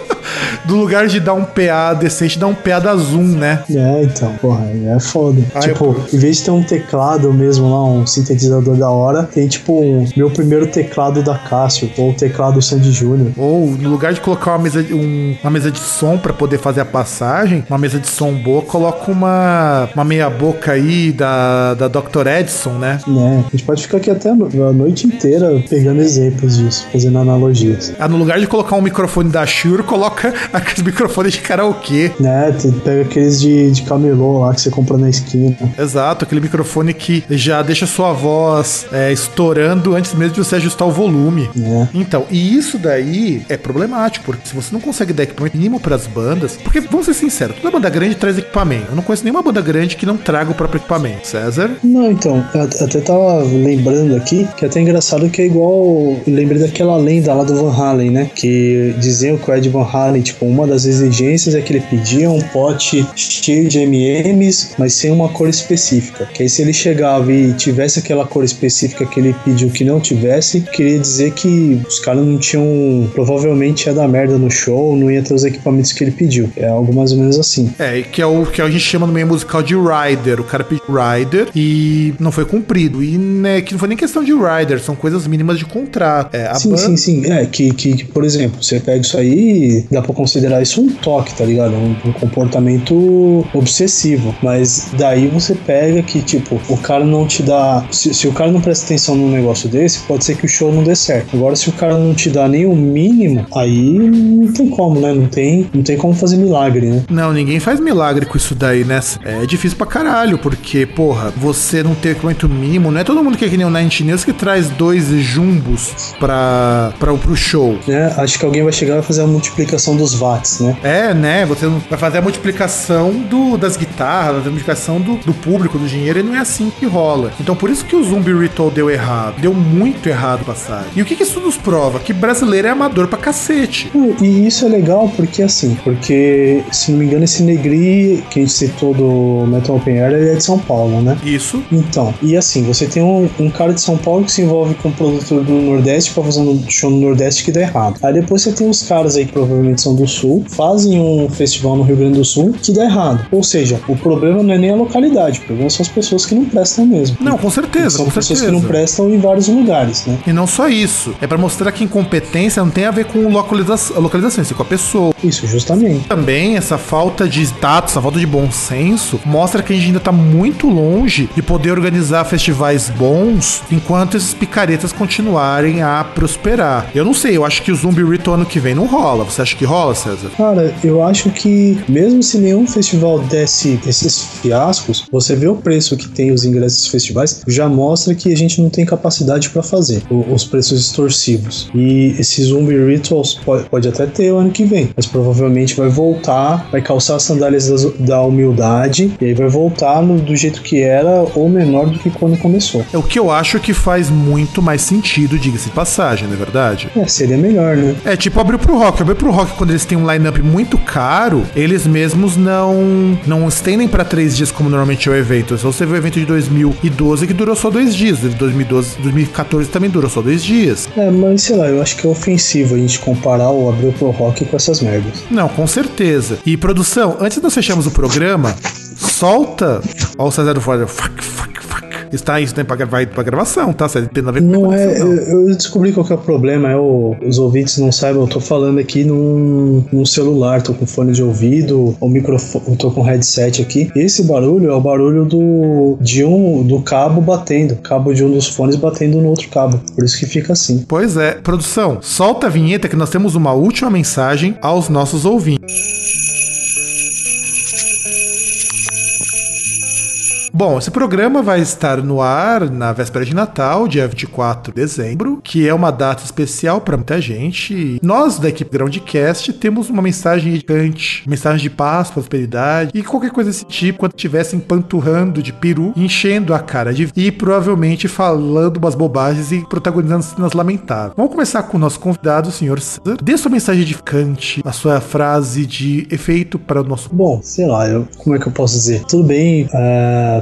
Do lugar de dar um PA decente, dá um PA da Zoom, né? É, então, porra, é foda. Ah, tipo, eu- em vez de ter um teclado mesmo lá, um sintetizador da hora, tem tipo um meu primeiro teclado da Cássio, ou o teclado Sandy Júnior. Ou no lugar de colocar uma mesa de, um- uma mesa de som pra poder fazer a passagem, uma mesa de som boa, coloca uma, uma meia boca aí da, da Dr. Edson, né? Né? A gente pode ficar aqui até a no- a noite inteira pegando exemplos disso, fazendo analogias. Ah, no lugar de colocar um microfone da Shure, coloca aqueles microfones de karaokê. Né? Tem- Pega aqueles de, de camelô lá que você compra na esquina. Exato, aquele microfone que já deixa sua voz é, estourando antes mesmo de você ajustar o volume. né? Então, e isso daí é problemático, porque se você não consegue dar equipamento mínimo pras bandas, porque vamos ser sinceros, toda banda grande traz equipamento. Eu não conheço nenhuma banda grande que não traga o próprio equipamento. César? Não, então, eu até tava lembrando aqui que é até engraçado que é igual. Lembrei daquela lenda lá do Van Halen, né? Que diziam que o Ed Van Halen, tipo, uma das exigências é que ele pedia um pote cheio de MMs, mas sem uma cor específica. Que aí se ele chegava e tivesse aquela cor específica que ele pediu que não tivesse, queria dizer que os caras não tinham. Provavelmente ia dar merda no show, não ia ter os equipamentos que ele pediu. É algo mais ou menos assim. É, e que é o que a gente chama no meio musical de rider. O cara pediu rider e não foi cumprido. E né, que não foi nem questão de rider, são coisas mínimas de contrato. É, a sim, banda- sim, sim. É, que, que, que, por exemplo, você pega isso aí, dá pra considerar isso um toque, tá ligado? Um, um comportamento obsessivo. Mas daí você pega que, tipo, o cara não te dá. Se, se o cara não presta atenção num negócio desse, pode ser que o show não dê certo. Agora, se o cara não te dá nem o mínimo, aí não tem como, né? Não tem, não tem como fazer milagre, né? Não, ninguém faz milagre com isso daí, né? É difícil pra caralho, porque, porra, você não ter equipamento mínimo, não é todo mundo que é que nem o Nine News que traz dois jumbos pra, pra, pro show. É, acho que alguém vai chegar e vai fazer a multiplicação dos watts, né? É, né? Você vai fazer a multiplicação do, das guitarras, a multiplicação do, do público, do dinheiro, e não é assim que rola. Então por isso que o Zumbi Ritual deu errado. Deu muito errado passagem. E o que, que isso nos prova? Que brasileiro é amador pra cacete. Pô, E isso é legal porque assim, porque se não me engano esse Negri que a gente citou do Metal Open Air ele é de São Paulo, né? Isso. Então, e assim, você tem um, um cara de São Paulo que se envolve com um produtor do Nordeste pra fazer um show no Nordeste que dá errado. Aí depois você tem os caras aí que provavelmente são do Sul, fazem um festival no Rio Grande do Sul que dá errado. Ou seja, o problema não é nem a localidade, o problema são as pessoas que não prestam mesmo. Não, com certeza, São com pessoas certeza. que não prestam em vários lugares, né? E não só isso. É pra mostrar que incompetência não tem a ver com localização, localização isso é com a pessoa. Isso, justamente. Também essa falta de status, essa falta de bom senso, mostra que a gente ainda tá muito longe de poder organizar festivais bons enquanto esses picaretas continuarem a prosperar. Eu não sei, eu acho que o Zumbi Ritual ano que vem não rola. Você acha que rola, César? Cara, eu acho que mesmo se nenhum festival desse esses fiascos, você vê o preço que tem os ingressos desses festivais, já mostra que a gente não tem capacidade pra fazer os preços extorsivos. E esse Zumbi Rituals pode, pode até ter o ano que vem, mas provavelmente vai voltar, vai calçar as sandálias das- da humildade e aí vai voltar no- do jeito que era ou menor do que quando começou. É o que eu acho que faz muito mais sentido, diga-se de passagem, não é verdade? É, seria melhor, né? É tipo abrir pro rock. Abrir pro rock, quando eles têm um line-up muito caro, eles mesmos não não estendem pra três dias como normalmente é o evento. Só você vê o evento de 2012 que durou só dois dias. De 2012, 2014 também durou só dois dias. É, mas sei lá, eu acho que é ofensivo a gente comparar o Abril Pro Rock com essas merdas. Não, com certeza. E produção, antes de nós fecharmos o programa, solta. Ó, o César do Fora. Fuck, fuck. Está isso né, pra, gra- pra gravação, tá? Você tem a ver com Não é, não. eu, eu descobri qual que é o problema, é o, os ouvintes não saibam, eu tô falando aqui num, num celular, tô com fone de ouvido, o microfone, tô com headset aqui. Esse barulho é o barulho do de um do cabo batendo, cabo de um dos fones batendo no outro cabo. Por isso que fica assim. Pois é, produção, solta a vinheta que nós temos uma última mensagem aos nossos ouvintes. Bom, esse programa vai estar no ar na véspera de Natal, dia 24 de dezembro, que é uma data especial para muita gente. Nós, da equipe Groundcast, temos uma mensagem edicante, mensagem de paz, prosperidade e qualquer coisa desse tipo, quando estivessem panturrando de peru, enchendo a cara de e provavelmente falando umas bobagens e protagonizando cenas lamentáveis. Vamos começar com o nosso convidado, o senhor César. Dê sua mensagem edificante, a sua frase de efeito para o nosso Bom, sei lá, eu, como é que eu posso dizer? Tudo bem,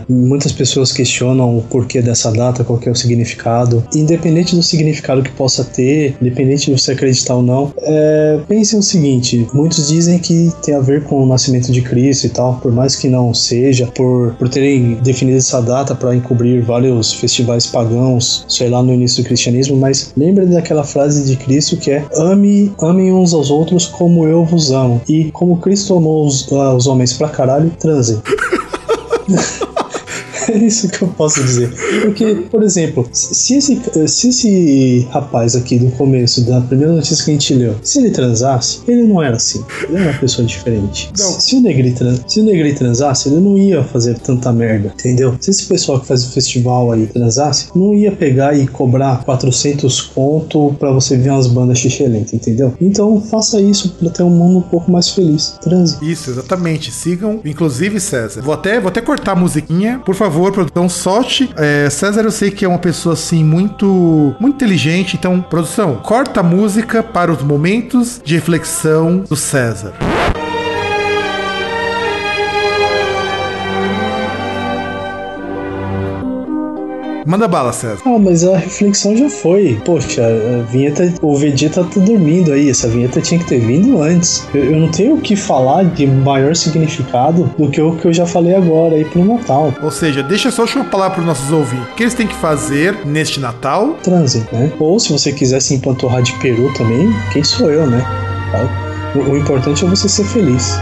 muitas pessoas questionam o porquê dessa data, qual é o significado. Independente do significado que possa ter, independente de você acreditar ou não, é, pensem o seguinte: muitos dizem que tem a ver com o nascimento de Cristo e tal, por mais que não seja, por, por terem definido essa data para encobrir vários festivais pagãos, sei lá, no início do cristianismo, mas lembre daquela frase de Cristo que é: ame, amem uns aos outros como eu vos amo. E como Cristo amou os, ah, os homens pra caralho, transem. É isso que eu posso dizer. Porque, por exemplo, se esse, se esse rapaz aqui do começo, da primeira notícia que a gente leu, se ele transasse, ele não era assim. Ele era uma pessoa diferente. Não. Se o Negri, trans, se o Negri transasse, ele não ia fazer tanta merda, entendeu? Se esse pessoal que faz o festival aí transasse, não ia pegar e cobrar 400 conto pra você ver umas bandas xixelenta, entendeu? Então faça isso pra ter um mundo um pouco mais feliz. Transe. Isso, exatamente. Sigam, inclusive, César. Vou até, vou até cortar a musiquinha. Por favor, produção, solte. É, César, eu sei que é uma pessoa assim muito, muito inteligente. Então, produção, corta a música para os momentos de reflexão do César. Manda bala, César. Ah, mas a reflexão já foi. Poxa, a vinheta. O Vegeta tá dormindo aí. Essa vinheta tinha que ter vindo antes. Eu, eu não tenho o que falar de maior significado do que o que eu já falei agora aí pro Natal. Ou seja, deixa só eu uma palavra para os nossos ouvintes. O que eles têm que fazer neste Natal? Transe, né? Ou se você quiser se empanturrar de peru também, quem sou eu, né? Tá? O, o importante é você ser feliz.